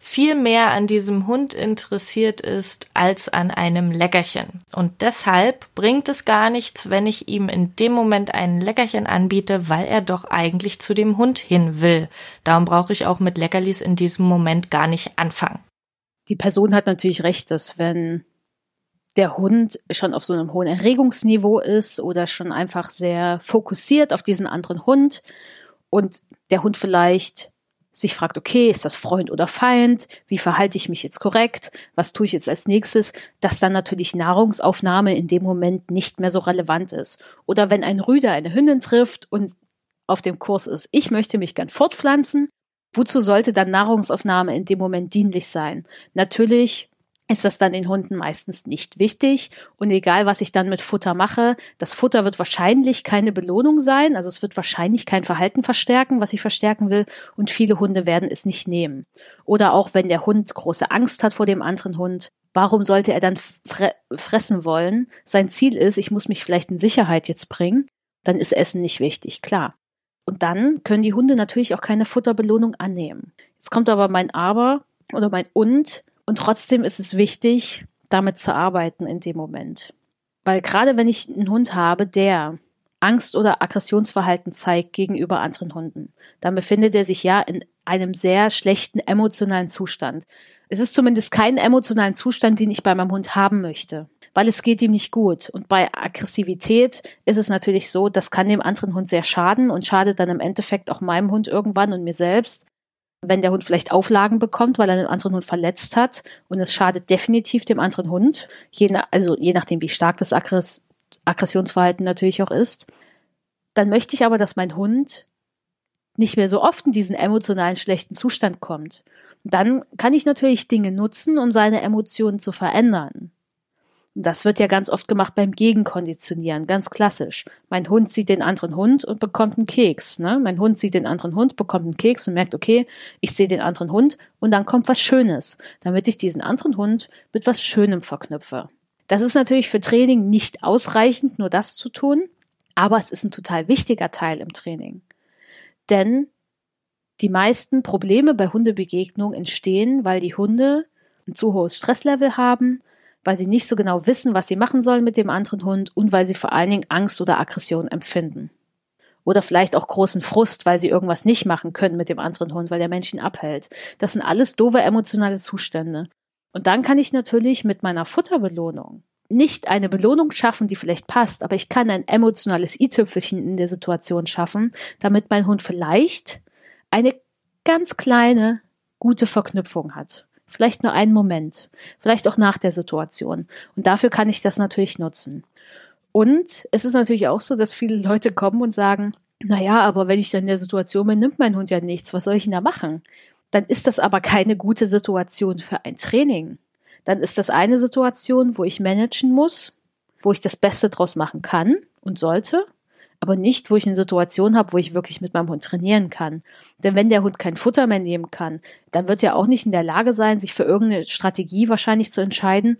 viel mehr an diesem Hund interessiert ist als an einem Leckerchen. Und deshalb bringt es gar nichts, wenn ich ihm in dem Moment ein Leckerchen anbiete, weil er doch eigentlich zu dem Hund hin will. Darum brauche ich auch mit Leckerlis in diesem Moment gar nicht anfangen. Die Person hat natürlich recht, dass wenn der Hund schon auf so einem hohen Erregungsniveau ist oder schon einfach sehr fokussiert auf diesen anderen Hund und der Hund vielleicht sich fragt, okay, ist das Freund oder Feind? Wie verhalte ich mich jetzt korrekt? Was tue ich jetzt als nächstes? Dass dann natürlich Nahrungsaufnahme in dem Moment nicht mehr so relevant ist. Oder wenn ein Rüder eine Hündin trifft und auf dem Kurs ist, ich möchte mich gern fortpflanzen, wozu sollte dann Nahrungsaufnahme in dem Moment dienlich sein? Natürlich ist das dann den Hunden meistens nicht wichtig. Und egal, was ich dann mit Futter mache, das Futter wird wahrscheinlich keine Belohnung sein. Also es wird wahrscheinlich kein Verhalten verstärken, was ich verstärken will. Und viele Hunde werden es nicht nehmen. Oder auch wenn der Hund große Angst hat vor dem anderen Hund. Warum sollte er dann fre fressen wollen? Sein Ziel ist, ich muss mich vielleicht in Sicherheit jetzt bringen. Dann ist Essen nicht wichtig, klar. Und dann können die Hunde natürlich auch keine Futterbelohnung annehmen. Jetzt kommt aber mein Aber oder mein Und und trotzdem ist es wichtig, damit zu arbeiten in dem Moment. Weil gerade wenn ich einen Hund habe, der Angst oder Aggressionsverhalten zeigt gegenüber anderen Hunden, dann befindet er sich ja in einem sehr schlechten emotionalen Zustand. Es ist zumindest kein emotionalen Zustand, den ich bei meinem Hund haben möchte, weil es geht ihm nicht gut. Und bei Aggressivität ist es natürlich so, das kann dem anderen Hund sehr schaden und schadet dann im Endeffekt auch meinem Hund irgendwann und mir selbst wenn der Hund vielleicht Auflagen bekommt, weil er einen anderen Hund verletzt hat und es schadet definitiv dem anderen Hund, je nach, also je nachdem, wie stark das Aggress Aggressionsverhalten natürlich auch ist, dann möchte ich aber, dass mein Hund nicht mehr so oft in diesen emotionalen schlechten Zustand kommt. dann kann ich natürlich Dinge nutzen, um seine Emotionen zu verändern. Das wird ja ganz oft gemacht beim Gegenkonditionieren, ganz klassisch. Mein Hund sieht den anderen Hund und bekommt einen Keks. Ne? Mein Hund sieht den anderen Hund, bekommt einen Keks und merkt, okay, ich sehe den anderen Hund und dann kommt was Schönes, damit ich diesen anderen Hund mit was Schönem verknüpfe. Das ist natürlich für Training nicht ausreichend, nur das zu tun, aber es ist ein total wichtiger Teil im Training. Denn die meisten Probleme bei Hundebegegnungen entstehen, weil die Hunde ein zu hohes Stresslevel haben, weil sie nicht so genau wissen, was sie machen sollen mit dem anderen Hund und weil sie vor allen Dingen Angst oder Aggression empfinden. Oder vielleicht auch großen Frust, weil sie irgendwas nicht machen können mit dem anderen Hund, weil der Mensch ihn abhält. Das sind alles doofe emotionale Zustände. Und dann kann ich natürlich mit meiner Futterbelohnung nicht eine Belohnung schaffen, die vielleicht passt, aber ich kann ein emotionales i-Tüpfelchen in der Situation schaffen, damit mein Hund vielleicht eine ganz kleine, gute Verknüpfung hat. Vielleicht nur einen Moment. Vielleicht auch nach der Situation. Und dafür kann ich das natürlich nutzen. Und es ist natürlich auch so, dass viele Leute kommen und sagen, naja, aber wenn ich dann in der Situation bin, nimmt mein Hund ja nichts. Was soll ich denn da machen? Dann ist das aber keine gute Situation für ein Training. Dann ist das eine Situation, wo ich managen muss, wo ich das Beste draus machen kann und sollte aber nicht, wo ich eine Situation habe, wo ich wirklich mit meinem Hund trainieren kann. Denn wenn der Hund kein Futter mehr nehmen kann, dann wird er auch nicht in der Lage sein, sich für irgendeine Strategie wahrscheinlich zu entscheiden,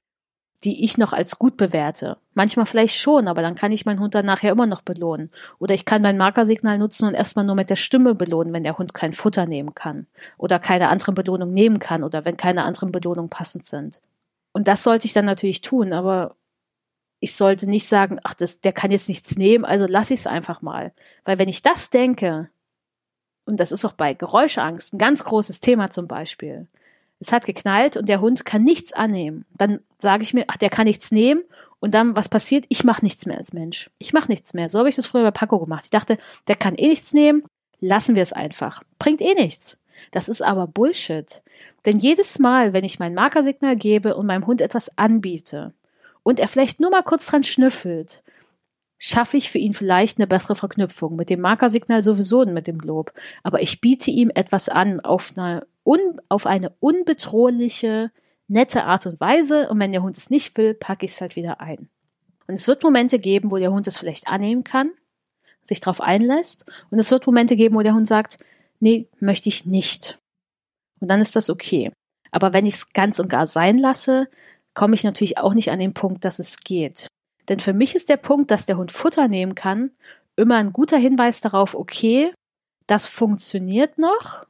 die ich noch als gut bewerte. Manchmal vielleicht schon, aber dann kann ich meinen Hund dann nachher immer noch belohnen. Oder ich kann mein Markersignal nutzen und erstmal nur mit der Stimme belohnen, wenn der Hund kein Futter nehmen kann. Oder keine anderen Belohnungen nehmen kann oder wenn keine anderen Belohnungen passend sind. Und das sollte ich dann natürlich tun, aber ich sollte nicht sagen, ach, das, der kann jetzt nichts nehmen, also lass ich es einfach mal. Weil wenn ich das denke, und das ist auch bei Geräuschangst ein ganz großes Thema zum Beispiel, es hat geknallt und der Hund kann nichts annehmen, dann sage ich mir, ach, der kann nichts nehmen und dann, was passiert? Ich mache nichts mehr als Mensch. Ich mache nichts mehr. So habe ich das früher bei Paco gemacht. Ich dachte, der kann eh nichts nehmen, lassen wir es einfach. Bringt eh nichts. Das ist aber Bullshit. Denn jedes Mal, wenn ich mein Markersignal gebe und meinem Hund etwas anbiete, und er vielleicht nur mal kurz dran schnüffelt, schaffe ich für ihn vielleicht eine bessere Verknüpfung. Mit dem Markersignal sowieso und mit dem Lob. Aber ich biete ihm etwas an auf eine, un, auf eine unbedrohliche, nette Art und Weise. Und wenn der Hund es nicht will, packe ich es halt wieder ein. Und es wird Momente geben, wo der Hund es vielleicht annehmen kann, sich darauf einlässt. Und es wird Momente geben, wo der Hund sagt, nee, möchte ich nicht. Und dann ist das okay. Aber wenn ich es ganz und gar sein lasse, komme ich natürlich auch nicht an den Punkt, dass es geht. Denn für mich ist der Punkt, dass der Hund Futter nehmen kann, immer ein guter Hinweis darauf, okay, das funktioniert noch.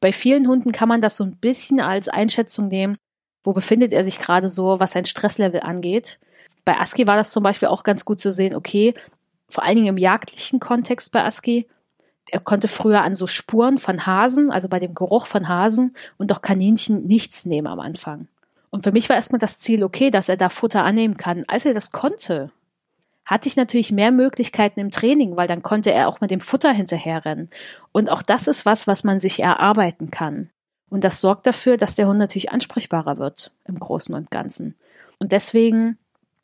Bei vielen Hunden kann man das so ein bisschen als Einschätzung nehmen, wo befindet er sich gerade so, was sein Stresslevel angeht. Bei Aski war das zum Beispiel auch ganz gut zu sehen, okay, vor allen Dingen im jagdlichen Kontext bei Aski, er konnte früher an so Spuren von Hasen, also bei dem Geruch von Hasen und auch Kaninchen nichts nehmen am Anfang. Und für mich war erstmal das Ziel okay, dass er da Futter annehmen kann. Als er das konnte, hatte ich natürlich mehr Möglichkeiten im Training, weil dann konnte er auch mit dem Futter hinterherrennen. Und auch das ist was, was man sich erarbeiten kann. Und das sorgt dafür, dass der Hund natürlich ansprechbarer wird im Großen und Ganzen. Und deswegen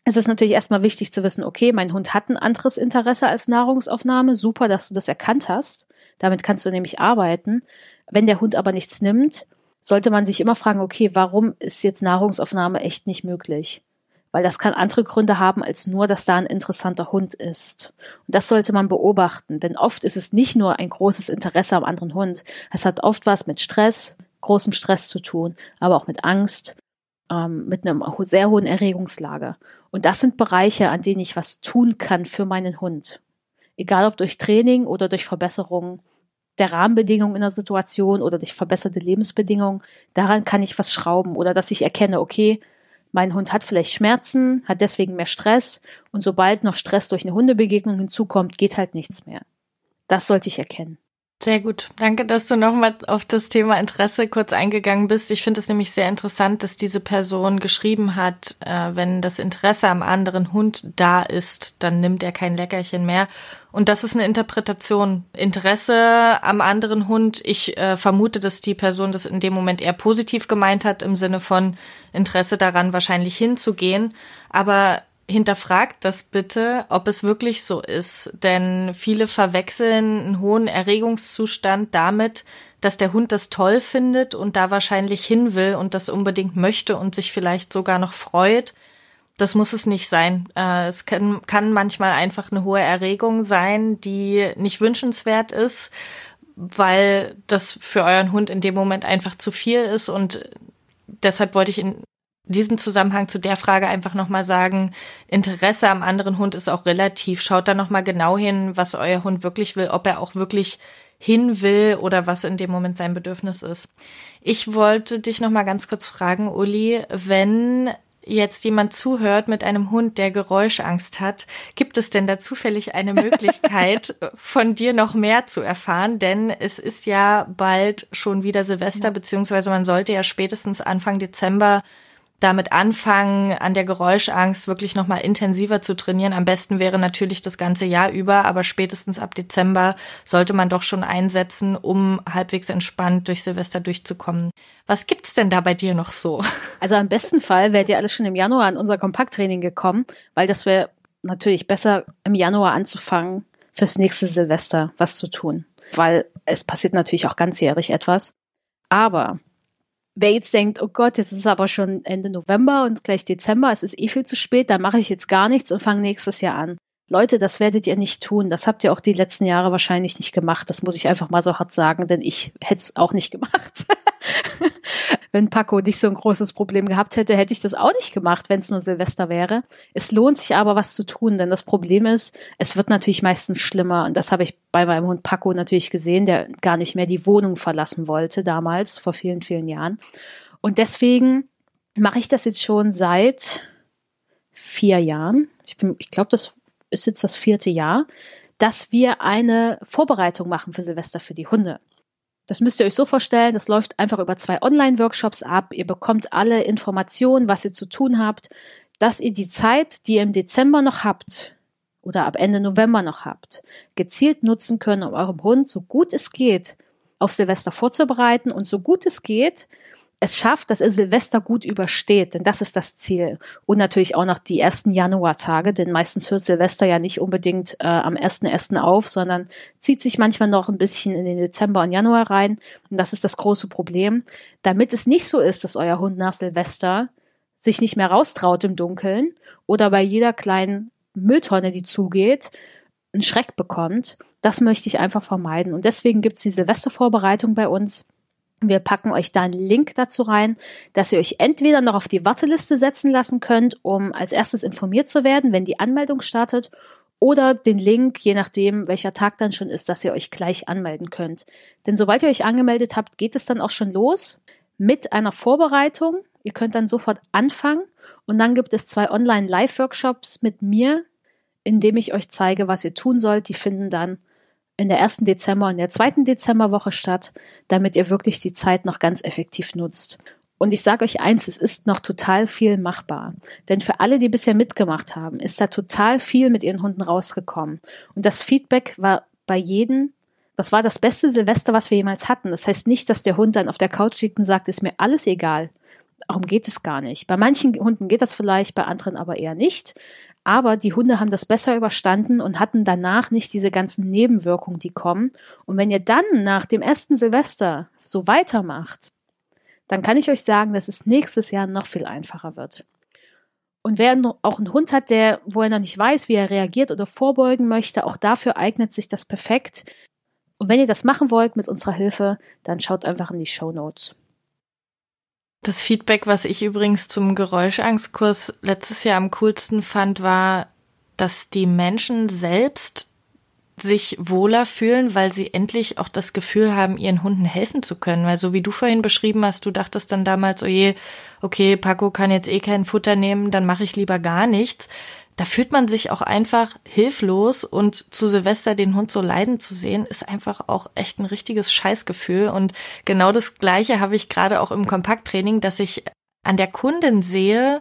ist es natürlich erstmal wichtig zu wissen, okay, mein Hund hat ein anderes Interesse als Nahrungsaufnahme. Super, dass du das erkannt hast. Damit kannst du nämlich arbeiten. Wenn der Hund aber nichts nimmt, sollte man sich immer fragen, okay, warum ist jetzt Nahrungsaufnahme echt nicht möglich? Weil das kann andere Gründe haben, als nur, dass da ein interessanter Hund ist. Und das sollte man beobachten, denn oft ist es nicht nur ein großes Interesse am anderen Hund. Es hat oft was mit Stress, großem Stress zu tun, aber auch mit Angst, ähm, mit einem sehr hohen Erregungslage. Und das sind Bereiche, an denen ich was tun kann für meinen Hund. Egal ob durch Training oder durch Verbesserungen der Rahmenbedingungen in der Situation oder durch verbesserte Lebensbedingungen, daran kann ich was schrauben oder dass ich erkenne, okay, mein Hund hat vielleicht Schmerzen, hat deswegen mehr Stress und sobald noch Stress durch eine Hundebegegnung hinzukommt, geht halt nichts mehr. Das sollte ich erkennen. Sehr gut. Danke, dass du nochmal auf das Thema Interesse kurz eingegangen bist. Ich finde es nämlich sehr interessant, dass diese Person geschrieben hat, äh, wenn das Interesse am anderen Hund da ist, dann nimmt er kein Leckerchen mehr. Und das ist eine Interpretation. Interesse am anderen Hund. Ich äh, vermute, dass die Person das in dem Moment eher positiv gemeint hat, im Sinne von Interesse daran, wahrscheinlich hinzugehen. Aber hinterfragt das bitte, ob es wirklich so ist. Denn viele verwechseln einen hohen Erregungszustand damit, dass der Hund das toll findet und da wahrscheinlich hin will und das unbedingt möchte und sich vielleicht sogar noch freut. Das muss es nicht sein. Äh, es kann, kann manchmal einfach eine hohe Erregung sein, die nicht wünschenswert ist, weil das für euren Hund in dem Moment einfach zu viel ist und deshalb wollte ich in diesem Zusammenhang zu der Frage einfach nochmal sagen, Interesse am anderen Hund ist auch relativ. Schaut da nochmal genau hin, was euer Hund wirklich will, ob er auch wirklich hin will oder was in dem Moment sein Bedürfnis ist. Ich wollte dich noch mal ganz kurz fragen, Uli, wenn jetzt jemand zuhört mit einem Hund, der Geräuschangst hat, gibt es denn da zufällig eine Möglichkeit, von dir noch mehr zu erfahren? Denn es ist ja bald schon wieder Silvester, beziehungsweise man sollte ja spätestens Anfang Dezember damit anfangen, an der Geräuschangst wirklich nochmal intensiver zu trainieren. Am besten wäre natürlich das ganze Jahr über, aber spätestens ab Dezember sollte man doch schon einsetzen, um halbwegs entspannt durch Silvester durchzukommen. Was gibt's denn da bei dir noch so? Also am besten Fall wärt ihr alles schon im Januar an unser Kompakttraining gekommen, weil das wäre natürlich besser im Januar anzufangen, fürs nächste Silvester was zu tun. Weil es passiert natürlich auch ganzjährig etwas. Aber Wer jetzt denkt, oh Gott, jetzt ist es aber schon Ende November und gleich Dezember, es ist eh viel zu spät, dann mache ich jetzt gar nichts und fange nächstes Jahr an. Leute, das werdet ihr nicht tun. Das habt ihr auch die letzten Jahre wahrscheinlich nicht gemacht. Das muss ich einfach mal so hart sagen, denn ich hätte es auch nicht gemacht. Wenn Paco nicht so ein großes Problem gehabt hätte, hätte ich das auch nicht gemacht, wenn es nur Silvester wäre. Es lohnt sich aber, was zu tun, denn das Problem ist, es wird natürlich meistens schlimmer. Und das habe ich bei meinem Hund Paco natürlich gesehen, der gar nicht mehr die Wohnung verlassen wollte damals, vor vielen, vielen Jahren. Und deswegen mache ich das jetzt schon seit vier Jahren. Ich, ich glaube, das ist jetzt das vierte Jahr, dass wir eine Vorbereitung machen für Silvester für die Hunde. Das müsst ihr euch so vorstellen, das läuft einfach über zwei Online-Workshops ab. Ihr bekommt alle Informationen, was ihr zu tun habt, dass ihr die Zeit, die ihr im Dezember noch habt oder ab Ende November noch habt, gezielt nutzen könnt, um eurem Hund so gut es geht auf Silvester vorzubereiten und so gut es geht es schafft, dass er Silvester gut übersteht, denn das ist das Ziel. Und natürlich auch noch die ersten Januartage, denn meistens hört Silvester ja nicht unbedingt äh, am 1.1. auf, sondern zieht sich manchmal noch ein bisschen in den Dezember und Januar rein. Und das ist das große Problem. Damit es nicht so ist, dass euer Hund nach Silvester sich nicht mehr raustraut im Dunkeln oder bei jeder kleinen Mülltonne, die zugeht, einen Schreck bekommt, das möchte ich einfach vermeiden. Und deswegen gibt es die Silvestervorbereitung bei uns wir packen euch da einen Link dazu rein, dass ihr euch entweder noch auf die Warteliste setzen lassen könnt, um als erstes informiert zu werden, wenn die Anmeldung startet, oder den Link, je nachdem, welcher Tag dann schon ist, dass ihr euch gleich anmelden könnt. Denn sobald ihr euch angemeldet habt, geht es dann auch schon los mit einer Vorbereitung. Ihr könnt dann sofort anfangen und dann gibt es zwei Online-Live-Workshops mit mir, in dem ich euch zeige, was ihr tun sollt. Die finden dann in der ersten Dezember und der zweiten Dezemberwoche statt, damit ihr wirklich die Zeit noch ganz effektiv nutzt. Und ich sage euch eins, es ist noch total viel machbar. Denn für alle, die bisher mitgemacht haben, ist da total viel mit ihren Hunden rausgekommen. Und das Feedback war bei jedem, das war das beste Silvester, was wir jemals hatten. Das heißt nicht, dass der Hund dann auf der Couch liegt und sagt, ist mir alles egal. Darum geht es gar nicht. Bei manchen Hunden geht das vielleicht, bei anderen aber eher nicht. Aber die Hunde haben das besser überstanden und hatten danach nicht diese ganzen Nebenwirkungen, die kommen. Und wenn ihr dann nach dem ersten Silvester so weitermacht, dann kann ich euch sagen, dass es nächstes Jahr noch viel einfacher wird. Und wer auch einen Hund hat, der, wo er noch nicht weiß, wie er reagiert oder vorbeugen möchte, auch dafür eignet sich das perfekt. Und wenn ihr das machen wollt mit unserer Hilfe, dann schaut einfach in die Show Notes. Das Feedback, was ich übrigens zum Geräuschangstkurs letztes Jahr am coolsten fand, war, dass die Menschen selbst sich wohler fühlen, weil sie endlich auch das Gefühl haben, ihren Hunden helfen zu können. Weil so wie du vorhin beschrieben hast, du dachtest dann damals, oh je, okay, Paco kann jetzt eh kein Futter nehmen, dann mache ich lieber gar nichts da fühlt man sich auch einfach hilflos und zu Silvester den Hund so leiden zu sehen, ist einfach auch echt ein richtiges Scheißgefühl. Und genau das Gleiche habe ich gerade auch im Kompakttraining, dass ich an der Kundin sehe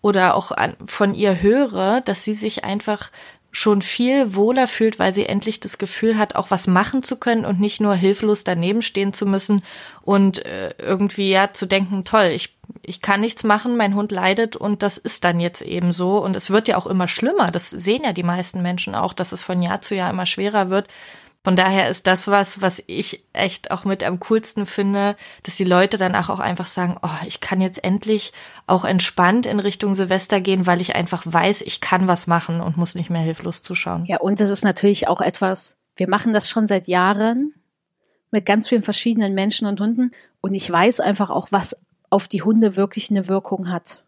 oder auch an, von ihr höre, dass sie sich einfach schon viel wohler fühlt, weil sie endlich das Gefühl hat, auch was machen zu können und nicht nur hilflos daneben stehen zu müssen und äh, irgendwie ja zu denken, toll, ich, ich kann nichts machen, mein Hund leidet und das ist dann jetzt eben so. Und es wird ja auch immer schlimmer. Das sehen ja die meisten Menschen auch, dass es von Jahr zu Jahr immer schwerer wird. Von daher ist das was, was ich echt auch mit am coolsten finde, dass die Leute danach auch einfach sagen, oh, ich kann jetzt endlich auch entspannt in Richtung Silvester gehen, weil ich einfach weiß, ich kann was machen und muss nicht mehr hilflos zuschauen. Ja, und es ist natürlich auch etwas, wir machen das schon seit Jahren mit ganz vielen verschiedenen Menschen und Hunden und ich weiß einfach auch, was auf die Hunde wirklich eine Wirkung hat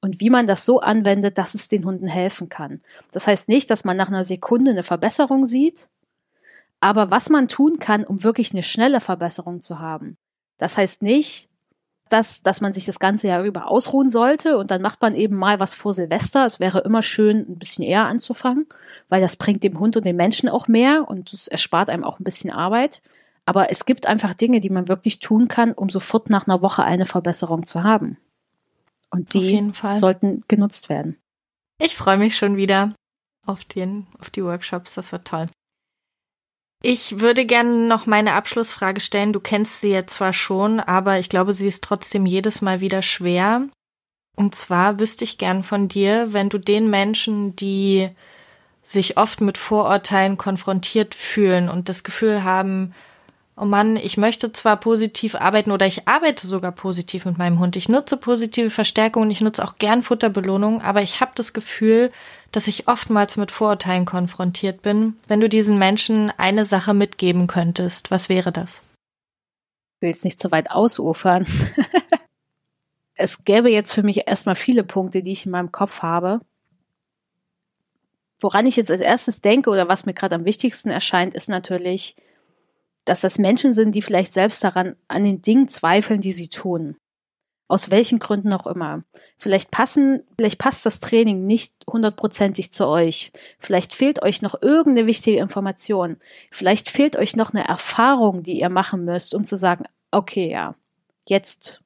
und wie man das so anwendet, dass es den Hunden helfen kann. Das heißt nicht, dass man nach einer Sekunde eine Verbesserung sieht, Aber was man tun kann, um wirklich eine schnelle Verbesserung zu haben, das heißt nicht, dass, dass man sich das ganze Jahr über ausruhen sollte und dann macht man eben mal was vor Silvester. Es wäre immer schön, ein bisschen eher anzufangen, weil das bringt dem Hund und den Menschen auch mehr und es erspart einem auch ein bisschen Arbeit. Aber es gibt einfach Dinge, die man wirklich tun kann, um sofort nach einer Woche eine Verbesserung zu haben. Und die sollten genutzt werden. Ich freue mich schon wieder auf, den, auf die Workshops. Das wird toll. Ich würde gerne noch meine Abschlussfrage stellen. Du kennst sie jetzt zwar schon, aber ich glaube, sie ist trotzdem jedes Mal wieder schwer. Und zwar wüsste ich gern von dir, wenn du den Menschen, die sich oft mit Vorurteilen konfrontiert fühlen und das Gefühl haben, oh Mann, ich möchte zwar positiv arbeiten oder ich arbeite sogar positiv mit meinem Hund. Ich nutze positive Verstärkung und ich nutze auch gern Futterbelohnung, aber ich habe das Gefühl, dass ich oftmals mit Vorurteilen konfrontiert bin. Wenn du diesen Menschen eine Sache mitgeben könntest, was wäre das? Ich will jetzt nicht zu weit ausufern. es gäbe jetzt für mich erstmal viele Punkte, die ich in meinem Kopf habe. Woran ich jetzt als erstes denke oder was mir gerade am wichtigsten erscheint, ist natürlich, dass das Menschen sind, die vielleicht selbst daran an den Dingen zweifeln, die sie tun. Aus welchen Gründen auch immer. Vielleicht passen, vielleicht passt das Training nicht hundertprozentig zu euch. Vielleicht fehlt euch noch irgendeine wichtige Information. Vielleicht fehlt euch noch eine Erfahrung, die ihr machen müsst, um zu sagen, okay, ja, jetzt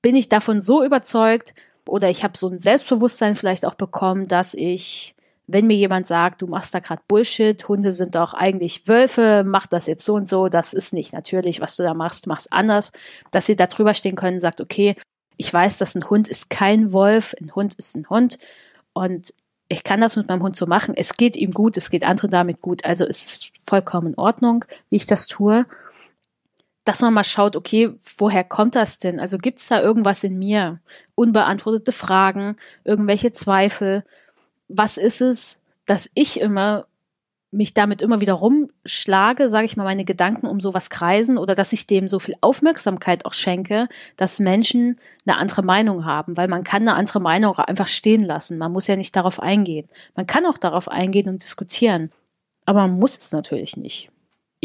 bin ich davon so überzeugt oder ich habe so ein Selbstbewusstsein vielleicht auch bekommen, dass ich wenn mir jemand sagt, du machst da gerade Bullshit, Hunde sind doch eigentlich Wölfe, mach das jetzt so und so, das ist nicht natürlich, was du da machst, mach's anders, dass sie da drüber stehen können sagt, okay, ich weiß, dass ein Hund ist kein Wolf, ein Hund ist ein Hund und ich kann das mit meinem Hund so machen. Es geht ihm gut, es geht anderen damit gut. Also es ist vollkommen in Ordnung, wie ich das tue. Dass man mal schaut, okay, woher kommt das denn? Also gibt es da irgendwas in mir? Unbeantwortete Fragen, irgendwelche Zweifel? Was ist es, dass ich immer mich damit immer wieder rumschlage, sage ich mal, meine Gedanken um sowas kreisen oder dass ich dem so viel Aufmerksamkeit auch schenke, dass Menschen eine andere Meinung haben, weil man kann eine andere Meinung einfach stehen lassen. Man muss ja nicht darauf eingehen. Man kann auch darauf eingehen und diskutieren, aber man muss es natürlich nicht.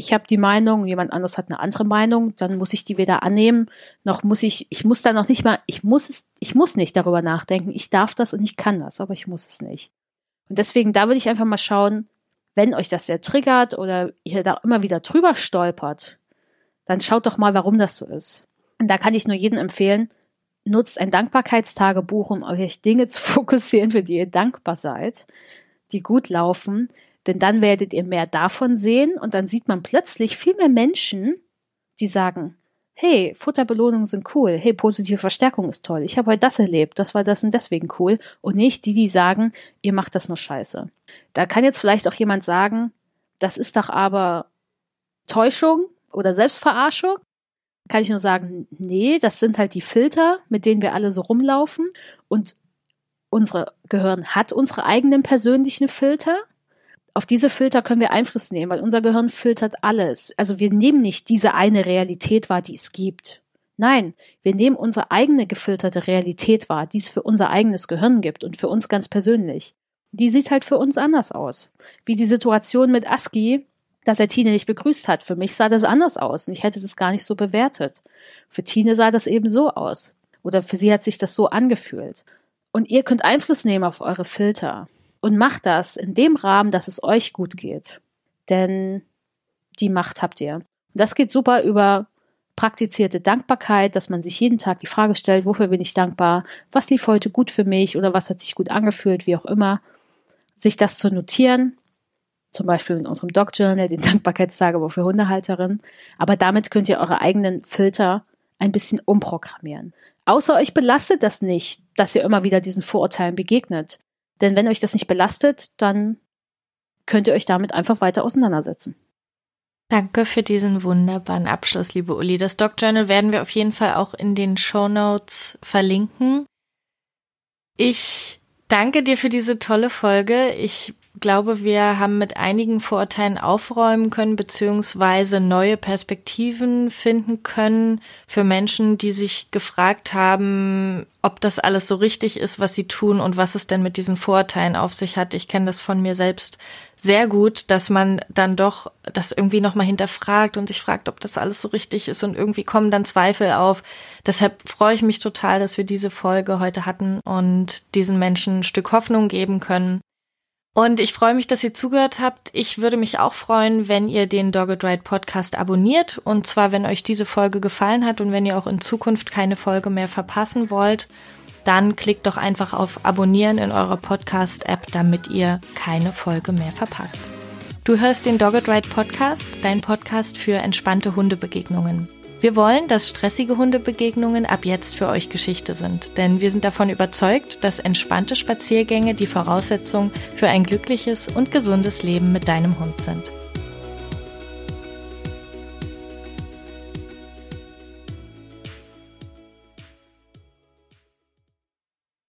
Ich habe die Meinung, jemand anderes hat eine andere Meinung, dann muss ich die weder annehmen, noch muss ich, ich muss da noch nicht mal, ich muss es, ich muss nicht darüber nachdenken. Ich darf das und ich kann das, aber ich muss es nicht. Und deswegen, da würde ich einfach mal schauen, wenn euch das sehr triggert oder ihr da immer wieder drüber stolpert, dann schaut doch mal, warum das so ist. Und da kann ich nur jedem empfehlen, nutzt ein Dankbarkeitstagebuch, um euch Dinge zu fokussieren, für die ihr dankbar seid, die gut laufen, denn dann werdet ihr mehr davon sehen und dann sieht man plötzlich viel mehr Menschen, die sagen, hey, Futterbelohnungen sind cool, hey, positive Verstärkung ist toll, ich habe heute das erlebt, das war das und deswegen cool. Und nicht die, die sagen, ihr macht das nur scheiße. Da kann jetzt vielleicht auch jemand sagen, das ist doch aber Täuschung oder Selbstverarschung. Kann ich nur sagen, nee, das sind halt die Filter, mit denen wir alle so rumlaufen. Und unsere Gehirn hat unsere eigenen persönlichen Filter auf diese Filter können wir Einfluss nehmen, weil unser Gehirn filtert alles. Also wir nehmen nicht diese eine Realität wahr, die es gibt. Nein, wir nehmen unsere eigene gefilterte Realität wahr, die es für unser eigenes Gehirn gibt und für uns ganz persönlich. Die sieht halt für uns anders aus. Wie die Situation mit Aski, dass er Tine nicht begrüßt hat. Für mich sah das anders aus und ich hätte das gar nicht so bewertet. Für Tine sah das eben so aus. Oder für sie hat sich das so angefühlt. Und ihr könnt Einfluss nehmen auf eure Filter und macht das in dem Rahmen, dass es euch gut geht. Denn die Macht habt ihr. Und das geht super über praktizierte Dankbarkeit, dass man sich jeden Tag die Frage stellt, wofür bin ich dankbar, was lief heute gut für mich oder was hat sich gut angefühlt, wie auch immer. Sich das zu notieren, zum Beispiel in unserem Dog Journal, den Dankbarkeitstagebuch für Hundehalterinnen. Aber damit könnt ihr eure eigenen Filter ein bisschen umprogrammieren. Außer euch belastet das nicht, dass ihr immer wieder diesen Vorurteilen begegnet. Denn wenn euch das nicht belastet, dann könnt ihr euch damit einfach weiter auseinandersetzen. Danke für diesen wunderbaren Abschluss, liebe Uli. Das Doc Journal werden wir auf jeden Fall auch in den Show Notes verlinken. Ich danke dir für diese tolle Folge. Ich glaube, wir haben mit einigen Vorurteilen aufräumen können, beziehungsweise neue Perspektiven finden können für Menschen, die sich gefragt haben, ob das alles so richtig ist, was sie tun und was es denn mit diesen Vorurteilen auf sich hat. Ich kenne das von mir selbst sehr gut, dass man dann doch das irgendwie nochmal hinterfragt und sich fragt, ob das alles so richtig ist und irgendwie kommen dann Zweifel auf. Deshalb freue ich mich total, dass wir diese Folge heute hatten und diesen Menschen ein Stück Hoffnung geben können. Und ich freue mich, dass ihr zugehört habt. Ich würde mich auch freuen, wenn ihr den Dogged Ride Podcast abonniert. Und zwar, wenn euch diese Folge gefallen hat und wenn ihr auch in Zukunft keine Folge mehr verpassen wollt, dann klickt doch einfach auf Abonnieren in eurer Podcast-App, damit ihr keine Folge mehr verpasst. Du hörst den Dogged Ride Podcast, dein Podcast für entspannte Hundebegegnungen. Wir wollen, dass stressige Hundebegegnungen ab jetzt für euch Geschichte sind, denn wir sind davon überzeugt, dass entspannte Spaziergänge die Voraussetzung für ein glückliches und gesundes Leben mit deinem Hund sind.